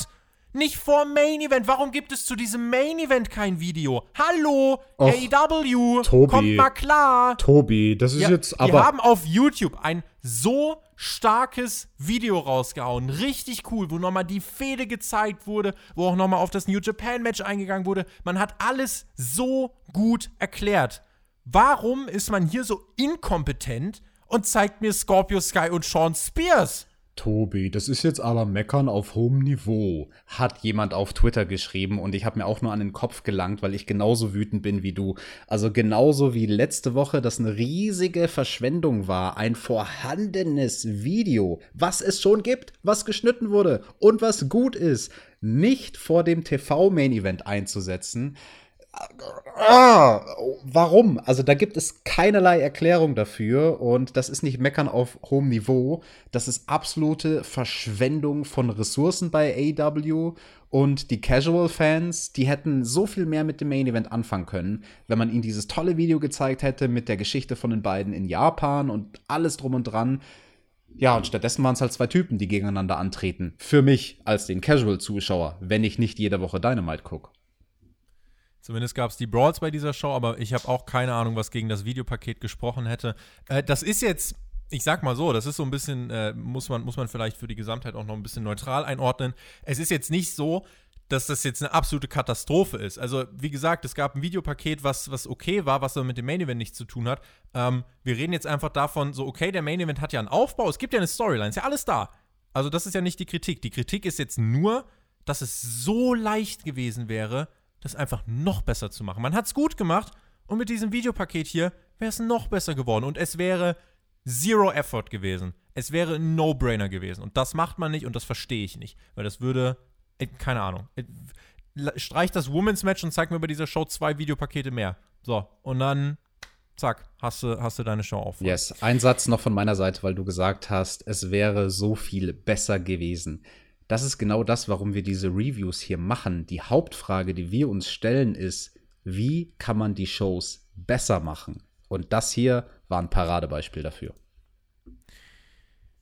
Nicht vor Main Event. Warum gibt es zu diesem Main Event kein Video? Hallo, Och, AEW, Tobi. kommt mal klar. Tobi, das ist Ja, jetzt aber. haben auf YouTube ein so starkes Video rausgehauen. Richtig cool, wo nochmal die Fehde gezeigt wurde, wo auch nochmal auf das New Japan Match eingegangen wurde. Man hat alles so gut erklärt. Warum ist man hier so inkompetent und zeigt mir Scorpio Sky und Sean Spears? Tobi, das ist jetzt aber Meckern auf hohem Niveau, hat jemand auf Twitter geschrieben und ich habe mir auch nur an den Kopf gelangt, weil ich genauso wütend bin wie du. Also genauso wie letzte Woche das eine riesige Verschwendung war, ein vorhandenes Video, was es schon gibt, was geschnitten wurde und was gut ist, nicht vor dem TV-Main-Event einzusetzen. Ah, warum? Also da gibt es keinerlei Erklärung dafür und das ist nicht Meckern auf hohem Niveau. Das ist absolute Verschwendung von Ressourcen bei AW und die Casual-Fans, die hätten so viel mehr mit dem Main Event anfangen können, wenn man ihnen dieses tolle Video gezeigt hätte mit der Geschichte von den beiden in Japan und alles drum und dran. Ja, und stattdessen waren es halt zwei Typen, die gegeneinander antreten. Für mich als den Casual-Zuschauer, wenn ich nicht jede Woche Dynamite gucke. Zumindest gab es die Brawls bei dieser Show, aber ich habe auch keine Ahnung, was gegen das Videopaket gesprochen hätte. Äh, das ist jetzt, ich sag mal so, das ist so ein bisschen, äh, muss, man, muss man vielleicht für die Gesamtheit auch noch ein bisschen neutral einordnen. Es ist jetzt nicht so, dass das jetzt eine absolute Katastrophe ist. Also, wie gesagt, es gab ein Videopaket, was, was okay war, was aber mit dem Main Event nichts zu tun hat. Ähm, wir reden jetzt einfach davon, so, okay, der Main Event hat ja einen Aufbau, es gibt ja eine Storyline, ist ja alles da. Also, das ist ja nicht die Kritik. Die Kritik ist jetzt nur, dass es so leicht gewesen wäre, das einfach noch besser zu machen. Man hat es gut gemacht und mit diesem Videopaket hier wäre es noch besser geworden und es wäre Zero Effort gewesen. Es wäre ein No-Brainer gewesen und das macht man nicht und das verstehe ich nicht, weil das würde, äh, keine Ahnung, äh, streich das Women's Match und zeig mir bei dieser Show zwei Videopakete mehr. So, und dann zack, hast du, hast du deine Show auf. Yes, ein Satz noch von meiner Seite, weil du gesagt hast, es wäre so viel besser gewesen. Das ist genau das, warum wir diese Reviews hier machen. Die Hauptfrage, die wir uns stellen, ist, wie kann man die Shows besser machen? Und das hier war ein Paradebeispiel dafür.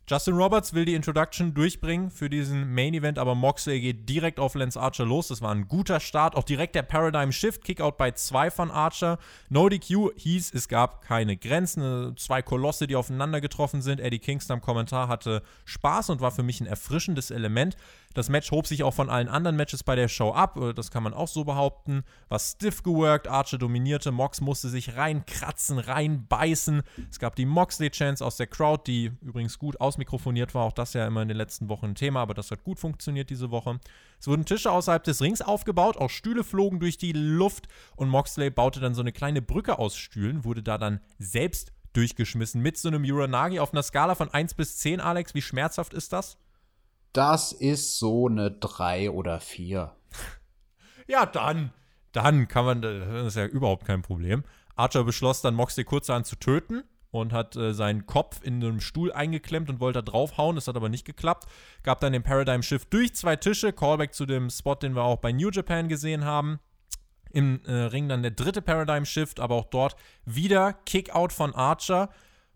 Justin Roberts will die Introduction durchbringen für diesen Main Event, aber Moxley geht direkt auf Lance Archer los. Das war ein guter Start. Auch direkt der Paradigm Shift, Kickout bei zwei von Archer. No DQ hieß, es gab keine Grenzen. Zwei Kolosse, die aufeinander getroffen sind. Eddie Kingston am Kommentar hatte Spaß und war für mich ein erfrischendes Element. Das Match hob sich auch von allen anderen Matches bei der Show ab, äh, das kann man auch so behaupten. War stiff geworkt, Archer dominierte, Mox musste sich reinkratzen, reinbeißen. Es gab die Moxley-Chance aus der Crowd, die übrigens gut ausmikrofoniert war. Auch das ja immer in den letzten Wochen ein Thema, aber das hat gut funktioniert diese Woche. Es wurden Tische außerhalb des Rings aufgebaut, auch Stühle flogen durch die Luft und Moxley baute dann so eine kleine Brücke aus Stühlen, wurde da dann selbst durchgeschmissen mit so einem Uranagi auf einer Skala von 1 bis 10, Alex. Wie schmerzhaft ist das? Das ist so eine 3 oder 4. Ja, dann. Dann kann man, das ist ja überhaupt kein Problem. Archer beschloss dann Moxley kurzerhand zu töten und hat äh, seinen Kopf in einem Stuhl eingeklemmt und wollte da draufhauen. Das hat aber nicht geklappt. Gab dann den Paradigm Shift durch zwei Tische. Callback zu dem Spot, den wir auch bei New Japan gesehen haben. Im äh, Ring dann der dritte Paradigm Shift, aber auch dort wieder Kickout von Archer.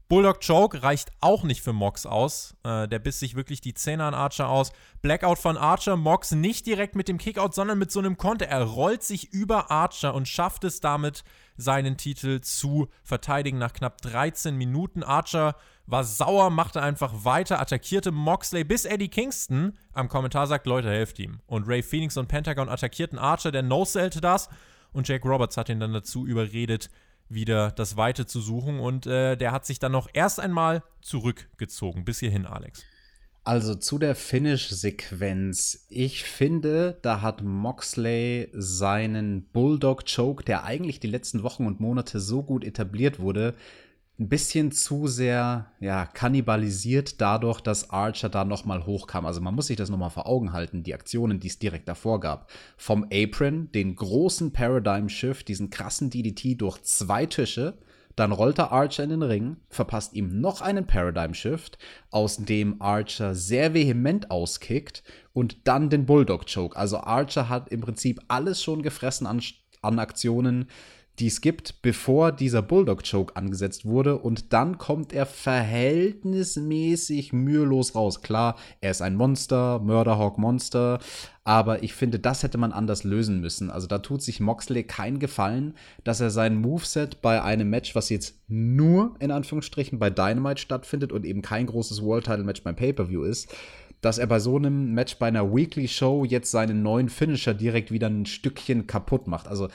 Bulldog Choke reicht auch nicht für Mox aus. Äh, der biss sich wirklich die Zähne an Archer aus. Blackout von Archer, Mox nicht direkt mit dem Kickout, sondern mit so einem Konter. Er rollt sich über Archer und schafft es damit, seinen Titel zu verteidigen nach knapp 13 Minuten. Archer war sauer, machte einfach weiter, attackierte Moxley, bis Eddie Kingston am Kommentar sagt, Leute, helft ihm. Und Ray Phoenix und Pentagon attackierten Archer, der no-sellte das. Und Jake Roberts hat ihn dann dazu überredet, wieder das Weite zu suchen. Und äh, der hat sich dann noch erst einmal zurückgezogen. Bis hierhin, Alex. Also zu der Finish-Sequenz. Ich finde, da hat Moxley seinen Bulldog-Choke, der eigentlich die letzten Wochen und Monate so gut etabliert wurde, ein bisschen zu sehr ja, kannibalisiert dadurch, dass Archer da nochmal hochkam. Also man muss sich das nochmal vor Augen halten, die Aktionen, die es direkt davor gab. Vom Apron, den großen Paradigm Shift, diesen krassen DDT durch zwei Tische, dann rollt er Archer in den Ring, verpasst ihm noch einen Paradigm Shift, aus dem Archer sehr vehement auskickt und dann den Bulldog Choke. Also Archer hat im Prinzip alles schon gefressen an, an Aktionen, die es gibt, bevor dieser Bulldog-Choke angesetzt wurde. Und dann kommt er verhältnismäßig mühelos raus. Klar, er ist ein Monster, Murderhawk-Monster. Aber ich finde, das hätte man anders lösen müssen. Also da tut sich Moxley keinen Gefallen, dass er sein Moveset bei einem Match, was jetzt nur in Anführungsstrichen bei Dynamite stattfindet und eben kein großes World-Title-Match beim Pay-Per-View ist, dass er bei so einem Match bei einer Weekly Show jetzt seinen neuen Finisher direkt wieder ein Stückchen kaputt macht. Also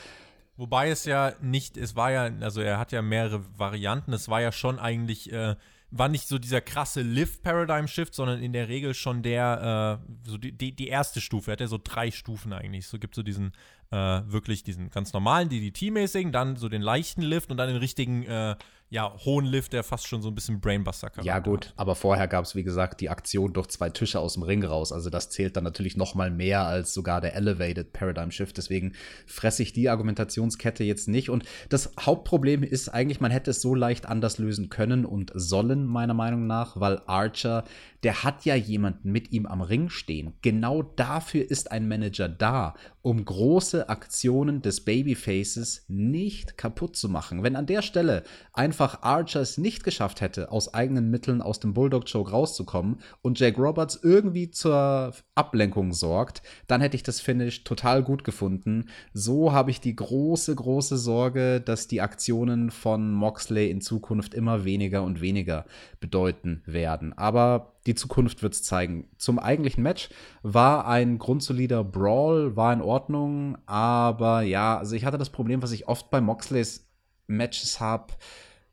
Wobei es ja nicht, es war ja, also er hat ja mehrere Varianten. Es war ja schon eigentlich äh, war nicht so dieser krasse Lift-Paradigm-Shift, sondern in der Regel schon der, äh, so die, die, die, erste Stufe. Er hat ja so drei Stufen eigentlich. So gibt so diesen, äh, wirklich diesen ganz normalen DDT-mäßigen, dann so den leichten Lift und dann den richtigen, äh, ja, hohen Lift, der fast schon so ein bisschen brainbuster kann. Ja, gut, hat. aber vorher gab es, wie gesagt, die Aktion durch zwei Tische aus dem Ring raus. Also das zählt dann natürlich noch mal mehr als sogar der Elevated Paradigm Shift. Deswegen fresse ich die Argumentationskette jetzt nicht. Und das Hauptproblem ist eigentlich, man hätte es so leicht anders lösen können und sollen, meiner Meinung nach, weil Archer, der hat ja jemanden mit ihm am Ring stehen. Genau dafür ist ein Manager da, um große Aktionen des Babyfaces nicht kaputt zu machen. Wenn an der Stelle einfach Archer es nicht geschafft hätte, aus eigenen Mitteln aus dem Bulldog-Choke rauszukommen und Jake Roberts irgendwie zur Ablenkung sorgt, dann hätte ich das Finish total gut gefunden. So habe ich die große, große Sorge, dass die Aktionen von Moxley in Zukunft immer weniger und weniger bedeuten werden. Aber die Zukunft wird es zeigen. Zum eigentlichen Match war ein grundsolider Brawl, war in Ordnung, aber ja, also ich hatte das Problem, was ich oft bei Moxleys Matches habe.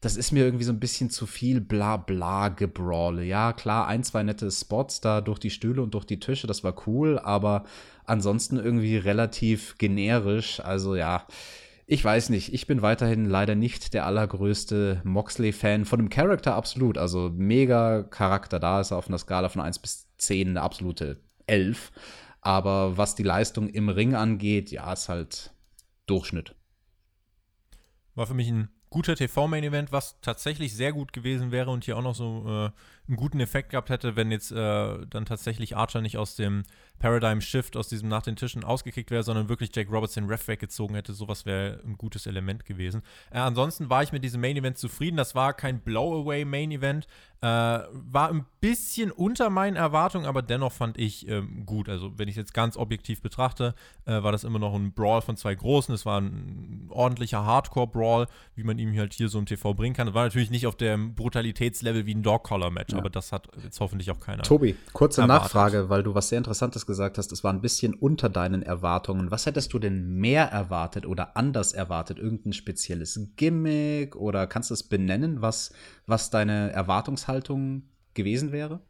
Das ist mir irgendwie so ein bisschen zu viel bla bla gebrawle. Ja, klar, ein, zwei nette Spots da durch die Stühle und durch die Tische, das war cool, aber ansonsten irgendwie relativ generisch. Also ja, ich weiß nicht, ich bin weiterhin leider nicht der allergrößte Moxley-Fan. Von dem Charakter absolut, also mega Charakter. Da ist er auf einer Skala von 1 bis 10 eine absolute 11. Aber was die Leistung im Ring angeht, ja, ist halt Durchschnitt. War für mich ein guter TV-Main-Event, was tatsächlich sehr gut gewesen wäre und hier auch noch so äh, einen guten Effekt gehabt hätte, wenn jetzt äh, dann tatsächlich Archer nicht aus dem Paradigm Shift, aus diesem nach den Tischen ausgekickt wäre, sondern wirklich Jake Roberts den Ref weggezogen hätte. Sowas wäre ein gutes Element gewesen. Äh, ansonsten war ich mit diesem Main Event zufrieden. Das war kein Blow-Away Main Event. Äh, war ein bisschen unter meinen Erwartungen, aber dennoch fand ich ähm, gut. Also, wenn ich es jetzt ganz objektiv betrachte, äh, war das immer noch ein Brawl von zwei Großen. Es war ein ordentlicher Hardcore-Brawl, wie man ihm halt hier so im TV bringen kann. Das war natürlich nicht auf dem Brutalitätslevel wie ein Dog-Collar-Match. Aber das hat jetzt hoffentlich auch keiner. Tobi, kurze erwartet. Nachfrage, weil du was sehr Interessantes gesagt hast. Es war ein bisschen unter deinen Erwartungen. Was hättest du denn mehr erwartet oder anders erwartet? Irgendein spezielles Gimmick oder kannst du es benennen, was, was deine Erwartungshaltung gewesen wäre?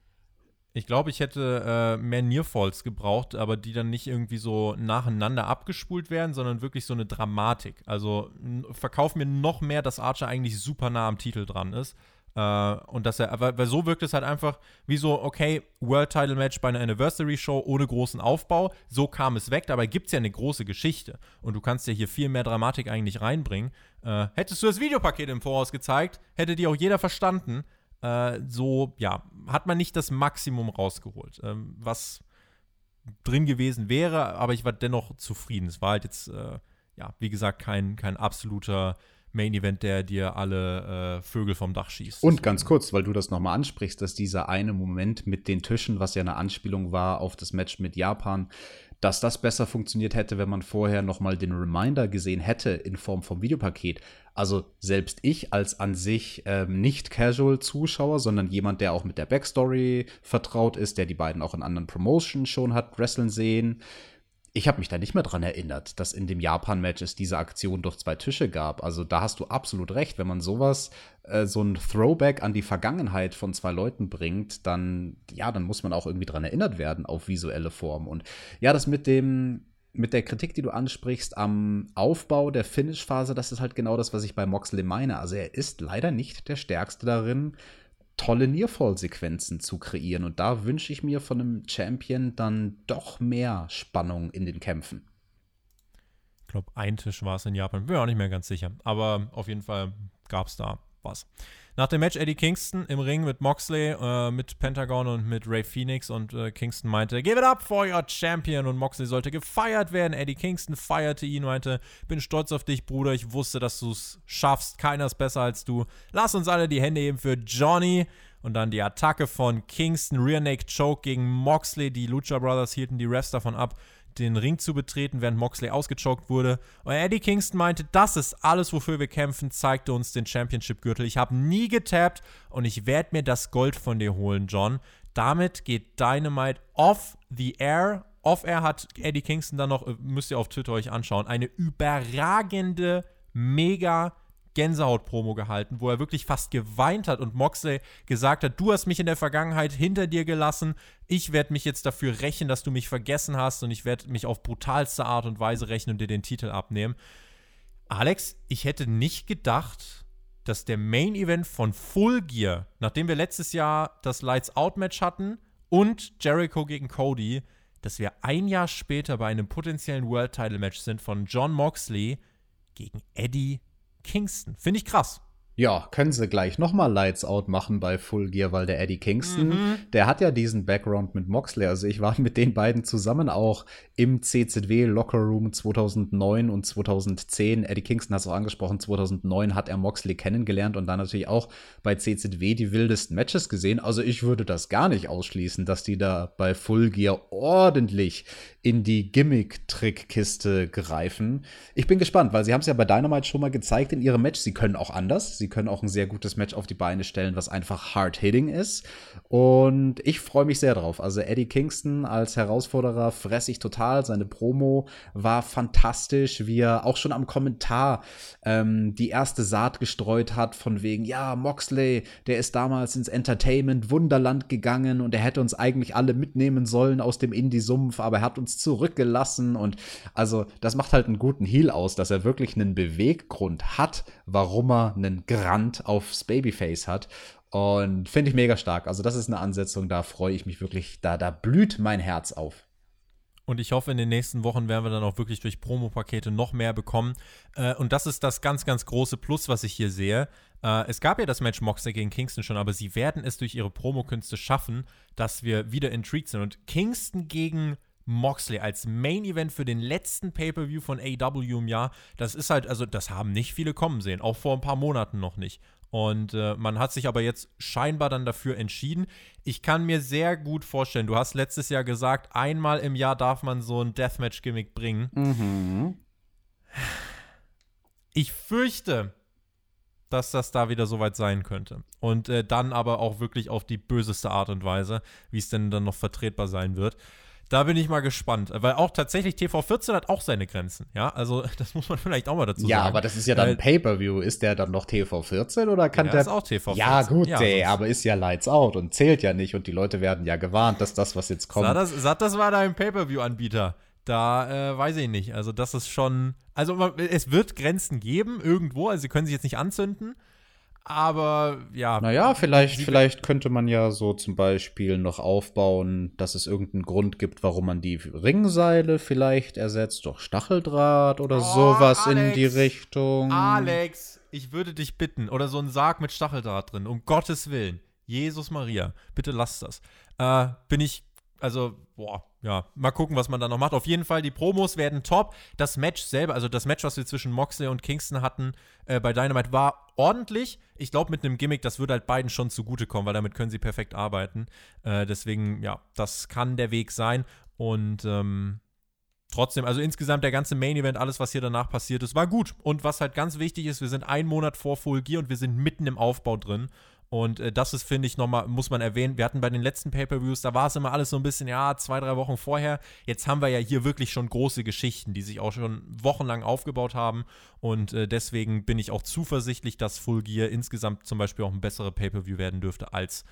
Ich glaube, ich hätte äh, mehr Nearfalls gebraucht, aber die dann nicht irgendwie so nacheinander abgespult werden, sondern wirklich so eine Dramatik. Also verkauf mir noch mehr, dass Archer eigentlich super nah am Titel dran ist. Äh, und dass er, weil, weil so wirkt es halt einfach wie so, okay, World Title Match bei einer Anniversary Show ohne großen Aufbau. So kam es weg, dabei gibt es ja eine große Geschichte. Und du kannst ja hier viel mehr Dramatik eigentlich reinbringen. Äh, hättest du das Videopaket im Voraus gezeigt, hätte die auch jeder verstanden. Äh, so, ja, hat man nicht das Maximum rausgeholt. Ähm, was drin gewesen wäre, aber ich war dennoch zufrieden. Es war halt jetzt, äh, ja, wie gesagt, kein, kein absoluter Main Event, der dir alle äh, Vögel vom Dach schießt. Und ganz kurz, weil du das nochmal ansprichst, dass dieser eine Moment mit den Tischen, was ja eine Anspielung war auf das Match mit Japan, dass das besser funktioniert hätte, wenn man vorher nochmal den Reminder gesehen hätte in Form vom Videopaket. Also selbst ich als an sich ähm, nicht Casual-Zuschauer, sondern jemand, der auch mit der Backstory vertraut ist, der die beiden auch in anderen Promotions schon hat wrestlen sehen, ich habe mich da nicht mehr dran erinnert, dass in dem Japan-Match es diese Aktion durch zwei Tische gab. Also da hast du absolut recht. Wenn man sowas, äh, so ein Throwback an die Vergangenheit von zwei Leuten bringt, dann, ja, dann muss man auch irgendwie dran erinnert werden auf visuelle Form. Und ja, das mit dem, mit der Kritik, die du ansprichst, am Aufbau der Finish-Phase, das ist halt genau das, was ich bei Moxley meine. Also er ist leider nicht der Stärkste darin, tolle Nearfall-Sequenzen zu kreieren. Und da wünsche ich mir von einem Champion dann doch mehr Spannung in den Kämpfen. Ich glaube, ein Tisch war es in Japan. Bin mir auch nicht mehr ganz sicher. Aber auf jeden Fall gab es da was. Nach dem Match Eddie Kingston im Ring mit Moxley, äh, mit Pentagon und mit Ray Phoenix und äh, Kingston meinte, give it up for your champion und Moxley sollte gefeiert werden. Eddie Kingston feierte ihn, meinte, bin stolz auf dich, Bruder, ich wusste, dass du es schaffst, keiner ist besser als du. Lass uns alle die Hände heben für Johnny. Und dann die Attacke von Kingston, Rear Naked Choke gegen Moxley. Die Lucha Brothers hielten die Rest davon ab den Ring zu betreten, während Moxley ausgechockt wurde. Und Eddie Kingston meinte, das ist alles, wofür wir kämpfen, zeigte uns den Championship-Gürtel. Ich habe nie getappt und ich werde mir das Gold von dir holen, John. Damit geht Dynamite off the air. Off air hat Eddie Kingston dann noch, äh, müsst ihr auf Twitter euch anschauen, eine überragende, mega Gänsehaut-Promo gehalten, wo er wirklich fast geweint hat und Moxley gesagt hat, du hast mich in der Vergangenheit hinter dir gelassen, ich werde mich jetzt dafür rächen, dass du mich vergessen hast und ich werde mich auf brutalste Art und Weise rächen und dir den Titel abnehmen. Alex, ich hätte nicht gedacht, dass der Main Event von Full Gear, nachdem wir letztes Jahr das Lights Out Match hatten und Jericho gegen Cody, dass wir ein Jahr später bei einem potenziellen World Title Match sind von John Moxley gegen Eddie Kingston. Finde ich krass. Ja, können sie gleich nochmal Lights Out machen bei Full Gear, weil der Eddie Kingston, mhm. der hat ja diesen Background mit Moxley. Also ich war mit den beiden zusammen auch im CZW Locker Room 2009 und 2010. Eddie Kingston hat es auch angesprochen, 2009 hat er Moxley kennengelernt und dann natürlich auch bei CZW die wildesten Matches gesehen. Also ich würde das gar nicht ausschließen, dass die da bei Full Gear ordentlich in die Gimmick-Trickkiste greifen. Ich bin gespannt, weil sie haben es ja bei Dynamite schon mal gezeigt in ihrem Match. Sie können auch anders. Sie können auch ein sehr gutes Match auf die Beine stellen, was einfach hard-hitting ist. Und ich freue mich sehr drauf. Also Eddie Kingston als Herausforderer fresse ich total. Seine Promo war fantastisch, wie er auch schon am Kommentar ähm, die erste Saat gestreut hat, von wegen, ja, Moxley, der ist damals ins Entertainment Wunderland gegangen und er hätte uns eigentlich alle mitnehmen sollen aus dem Indie-Sumpf, aber er hat uns zurückgelassen. Und also, das macht halt einen guten Heal aus, dass er wirklich einen Beweggrund hat, warum er einen Grant aufs Babyface hat. Und finde ich mega stark. Also, das ist eine Ansetzung, da freue ich mich wirklich, da, da blüht mein Herz auf. Und ich hoffe, in den nächsten Wochen werden wir dann auch wirklich durch Promo-Pakete noch mehr bekommen. Äh, und das ist das ganz, ganz große Plus, was ich hier sehe. Äh, es gab ja das Match Moxley gegen Kingston schon, aber sie werden es durch ihre Promo-Künste schaffen, dass wir wieder intrigued sind. Und Kingston gegen Moxley als Main Event für den letzten Pay-Per-View von AW im Jahr. Das ist halt, also das haben nicht viele kommen sehen, auch vor ein paar Monaten noch nicht. Und äh, man hat sich aber jetzt scheinbar dann dafür entschieden. Ich kann mir sehr gut vorstellen, du hast letztes Jahr gesagt, einmal im Jahr darf man so ein Deathmatch-Gimmick bringen. Mhm. Ich fürchte, dass das da wieder soweit sein könnte. Und äh, dann aber auch wirklich auf die böseste Art und Weise, wie es denn dann noch vertretbar sein wird. Da bin ich mal gespannt, weil auch tatsächlich TV14 hat auch seine Grenzen, ja, also das muss man vielleicht auch mal dazu ja, sagen. Ja, aber das ist ja dann Pay-Per-View, ist der dann noch TV14 oder kann ja, der? ist auch TV14. Ja, gut, ja, ey, aber ist ja Lights Out und zählt ja nicht und die Leute werden ja gewarnt, dass das, was jetzt kommt. Sag das, sag, das war dein Pay-Per-View-Anbieter. Da äh, weiß ich nicht. Also, das ist schon. Also, es wird Grenzen geben irgendwo. Also, sie können sich jetzt nicht anzünden. Aber ja. Naja, vielleicht, vielleicht könnte man ja so zum Beispiel noch aufbauen, dass es irgendeinen Grund gibt, warum man die Ringseile vielleicht ersetzt durch Stacheldraht oder oh, sowas Alex, in die Richtung. Alex, ich würde dich bitten, oder so ein Sarg mit Stacheldraht drin, um Gottes Willen. Jesus Maria, bitte lass das. Äh, bin ich also, boah, ja, mal gucken, was man da noch macht. Auf jeden Fall, die Promos werden top. Das Match selber, also das Match, was wir zwischen Moxley und Kingston hatten äh, bei Dynamite, war ordentlich. Ich glaube, mit einem Gimmick, das würde halt beiden schon zugutekommen, weil damit können sie perfekt arbeiten. Äh, deswegen, ja, das kann der Weg sein. Und ähm, trotzdem, also insgesamt der ganze Main Event, alles, was hier danach passiert ist, war gut. Und was halt ganz wichtig ist, wir sind einen Monat vor Full Gear und wir sind mitten im Aufbau drin. Und äh, das ist, finde ich, nochmal, muss man erwähnen. Wir hatten bei den letzten Pay-Per-Views, da war es immer alles so ein bisschen, ja, zwei, drei Wochen vorher. Jetzt haben wir ja hier wirklich schon große Geschichten, die sich auch schon wochenlang aufgebaut haben. Und äh, deswegen bin ich auch zuversichtlich, dass Full Gear insgesamt zum Beispiel auch ein besserer Pay-Per-View werden dürfte als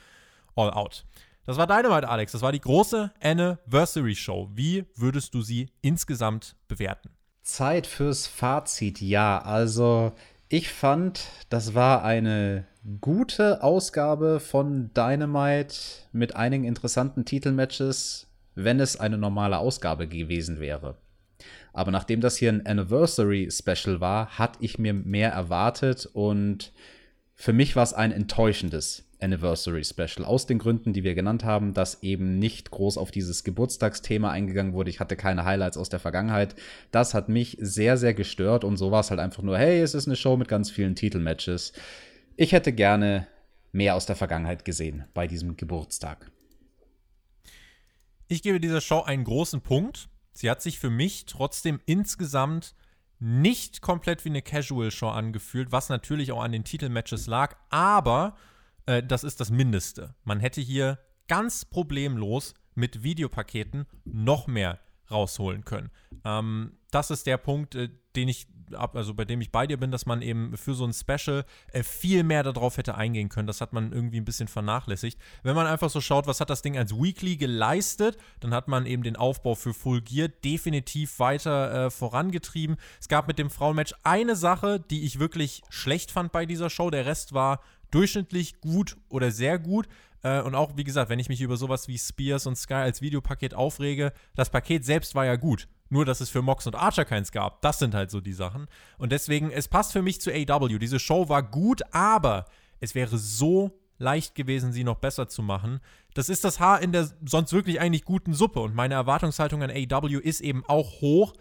All Out. Das war Dynamite, Alex. Das war die große Anniversary Show. Wie würdest du sie insgesamt bewerten? Zeit fürs Fazit, ja. Also, ich fand, das war eine gute Ausgabe von Dynamite mit einigen interessanten Titelmatches, wenn es eine normale Ausgabe gewesen wäre. Aber nachdem das hier ein Anniversary Special war, hatte ich mir mehr erwartet und für mich war es ein enttäuschendes Anniversary Special. Aus den Gründen, die wir genannt haben, dass eben nicht groß auf dieses Geburtstagsthema eingegangen wurde. Ich hatte keine Highlights aus der Vergangenheit. Das hat mich sehr, sehr gestört und so war es halt einfach nur, hey, es ist eine Show mit ganz vielen Titelmatches. Ich hätte gerne mehr aus der Vergangenheit gesehen bei diesem Geburtstag. Ich gebe dieser Show einen großen Punkt. Sie hat sich für mich trotzdem insgesamt nicht komplett wie eine Casual-Show angefühlt, was natürlich auch an den Titelmatches lag, aber äh, das ist das Mindeste. Man hätte hier ganz problemlos mit Videopaketen noch mehr rausholen können. Ähm, das ist der Punkt, äh, den ich also bei dem ich bei dir bin, dass man eben für so ein Special äh, viel mehr darauf hätte eingehen können. Das hat man irgendwie ein bisschen vernachlässigt. Wenn man einfach so schaut, was hat das Ding als Weekly geleistet, dann hat man eben den Aufbau für Full Gear definitiv weiter äh, vorangetrieben. Es gab mit dem Frauenmatch eine Sache, die ich wirklich schlecht fand bei dieser Show. Der Rest war durchschnittlich gut oder sehr gut. Äh, und auch, wie gesagt, wenn ich mich über sowas wie Spears und Sky als Videopaket aufrege, das Paket selbst war ja gut. Nur, dass es für Mox und Archer keins gab. Das sind halt so die Sachen. Und deswegen, es passt für mich zu AW. Diese Show war gut, aber es wäre so leicht gewesen, sie noch besser zu machen. Das ist das Haar in der sonst wirklich eigentlich guten Suppe. Und meine Erwartungshaltung an AW ist eben auch hoch.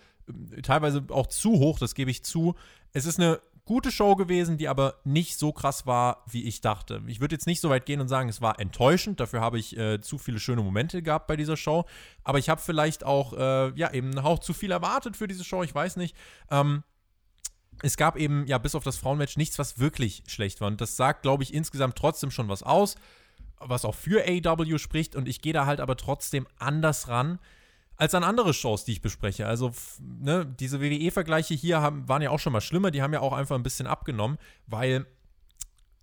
Teilweise auch zu hoch, das gebe ich zu. Es ist eine gute Show gewesen, die aber nicht so krass war, wie ich dachte. Ich würde jetzt nicht so weit gehen und sagen, es war enttäuschend. Dafür habe ich äh, zu viele schöne Momente gehabt bei dieser Show. Aber ich habe vielleicht auch, äh, ja, eben einen Hauch zu viel erwartet für diese Show. Ich weiß nicht. Ähm, es gab eben, ja, bis auf das Frauenmatch nichts, was wirklich schlecht war. Und das sagt, glaube ich, insgesamt trotzdem schon was aus, was auch für AW spricht. Und ich gehe da halt aber trotzdem anders ran als an andere Shows, die ich bespreche. Also, ne, diese WWE-Vergleiche hier haben, waren ja auch schon mal schlimmer, die haben ja auch einfach ein bisschen abgenommen, weil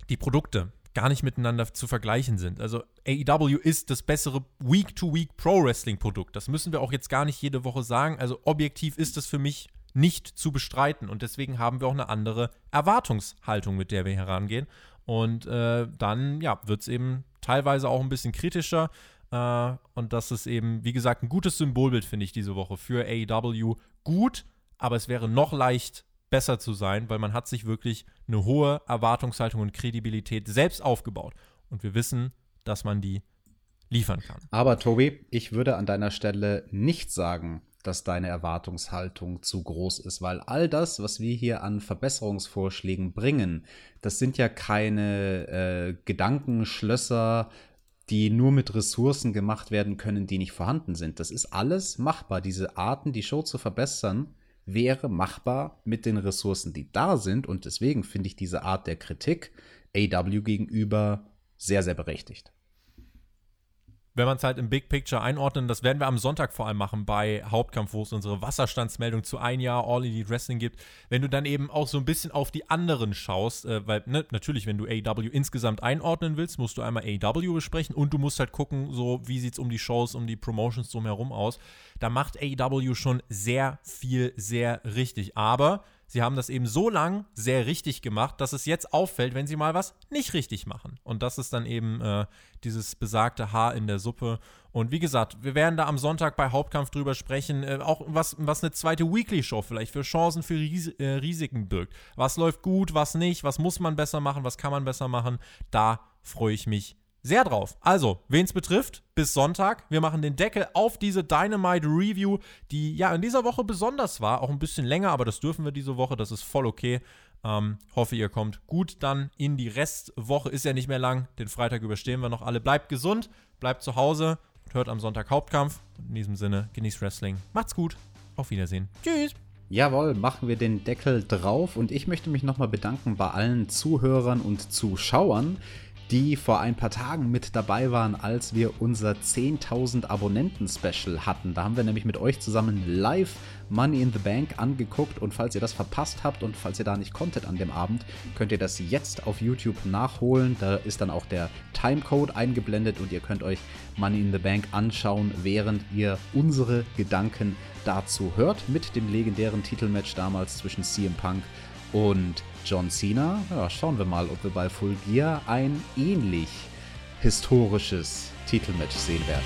die Produkte gar nicht miteinander zu vergleichen sind. Also AEW ist das bessere Week-to-Week Pro-Wrestling-Produkt. Das müssen wir auch jetzt gar nicht jede Woche sagen. Also objektiv ist das für mich nicht zu bestreiten und deswegen haben wir auch eine andere Erwartungshaltung, mit der wir herangehen. Und äh, dann, ja, wird es eben teilweise auch ein bisschen kritischer. Äh, und das ist eben, wie gesagt, ein gutes Symbolbild, finde ich, diese Woche für AEW. Gut, aber es wäre noch leicht besser zu sein, weil man hat sich wirklich eine hohe Erwartungshaltung und Kredibilität selbst aufgebaut. Und wir wissen, dass man die liefern kann. Aber Tobi, ich würde an deiner Stelle nicht sagen, dass deine Erwartungshaltung zu groß ist, weil all das, was wir hier an Verbesserungsvorschlägen bringen, das sind ja keine äh, Gedankenschlösser, die nur mit Ressourcen gemacht werden können, die nicht vorhanden sind. Das ist alles machbar. Diese Arten, die Show zu verbessern, wäre machbar mit den Ressourcen, die da sind. Und deswegen finde ich diese Art der Kritik AW gegenüber sehr, sehr berechtigt wenn man es halt im Big Picture einordnen, das werden wir am Sonntag vor allem machen bei Hauptkampf, wo es unsere Wasserstandsmeldung zu ein Jahr All Elite Wrestling gibt, wenn du dann eben auch so ein bisschen auf die anderen schaust, äh, weil ne, natürlich, wenn du AW insgesamt einordnen willst, musst du einmal AW besprechen und du musst halt gucken, so wie sieht es um die Shows, um die Promotions drumherum aus. Da macht AW schon sehr viel, sehr richtig. Aber Sie haben das eben so lang sehr richtig gemacht, dass es jetzt auffällt, wenn sie mal was nicht richtig machen. Und das ist dann eben äh, dieses besagte Haar in der Suppe. Und wie gesagt, wir werden da am Sonntag bei Hauptkampf drüber sprechen, äh, auch was, was eine zweite Weekly-Show vielleicht für Chancen, für Ris äh, Risiken birgt. Was läuft gut, was nicht, was muss man besser machen, was kann man besser machen. Da freue ich mich sehr drauf. Also, wen es betrifft, bis Sonntag. Wir machen den Deckel auf diese Dynamite Review, die ja in dieser Woche besonders war. Auch ein bisschen länger, aber das dürfen wir diese Woche. Das ist voll okay. Ähm, hoffe, ihr kommt gut dann in die Restwoche. Ist ja nicht mehr lang. Den Freitag überstehen wir noch alle. Bleibt gesund, bleibt zu Hause und hört am Sonntag Hauptkampf. In diesem Sinne, genießt Wrestling. Macht's gut. Auf Wiedersehen. Tschüss. Jawohl, machen wir den Deckel drauf und ich möchte mich nochmal bedanken bei allen Zuhörern und Zuschauern, die vor ein paar Tagen mit dabei waren, als wir unser 10.000 Abonnenten-Special hatten. Da haben wir nämlich mit euch zusammen live Money in the Bank angeguckt und falls ihr das verpasst habt und falls ihr da nicht konntet an dem Abend, könnt ihr das jetzt auf YouTube nachholen. Da ist dann auch der Timecode eingeblendet und ihr könnt euch Money in the Bank anschauen, während ihr unsere Gedanken dazu hört mit dem legendären Titelmatch damals zwischen CM Punk und John Cena. Ja, schauen wir mal, ob wir bei Full Gear ein ähnlich historisches Titelmatch sehen werden.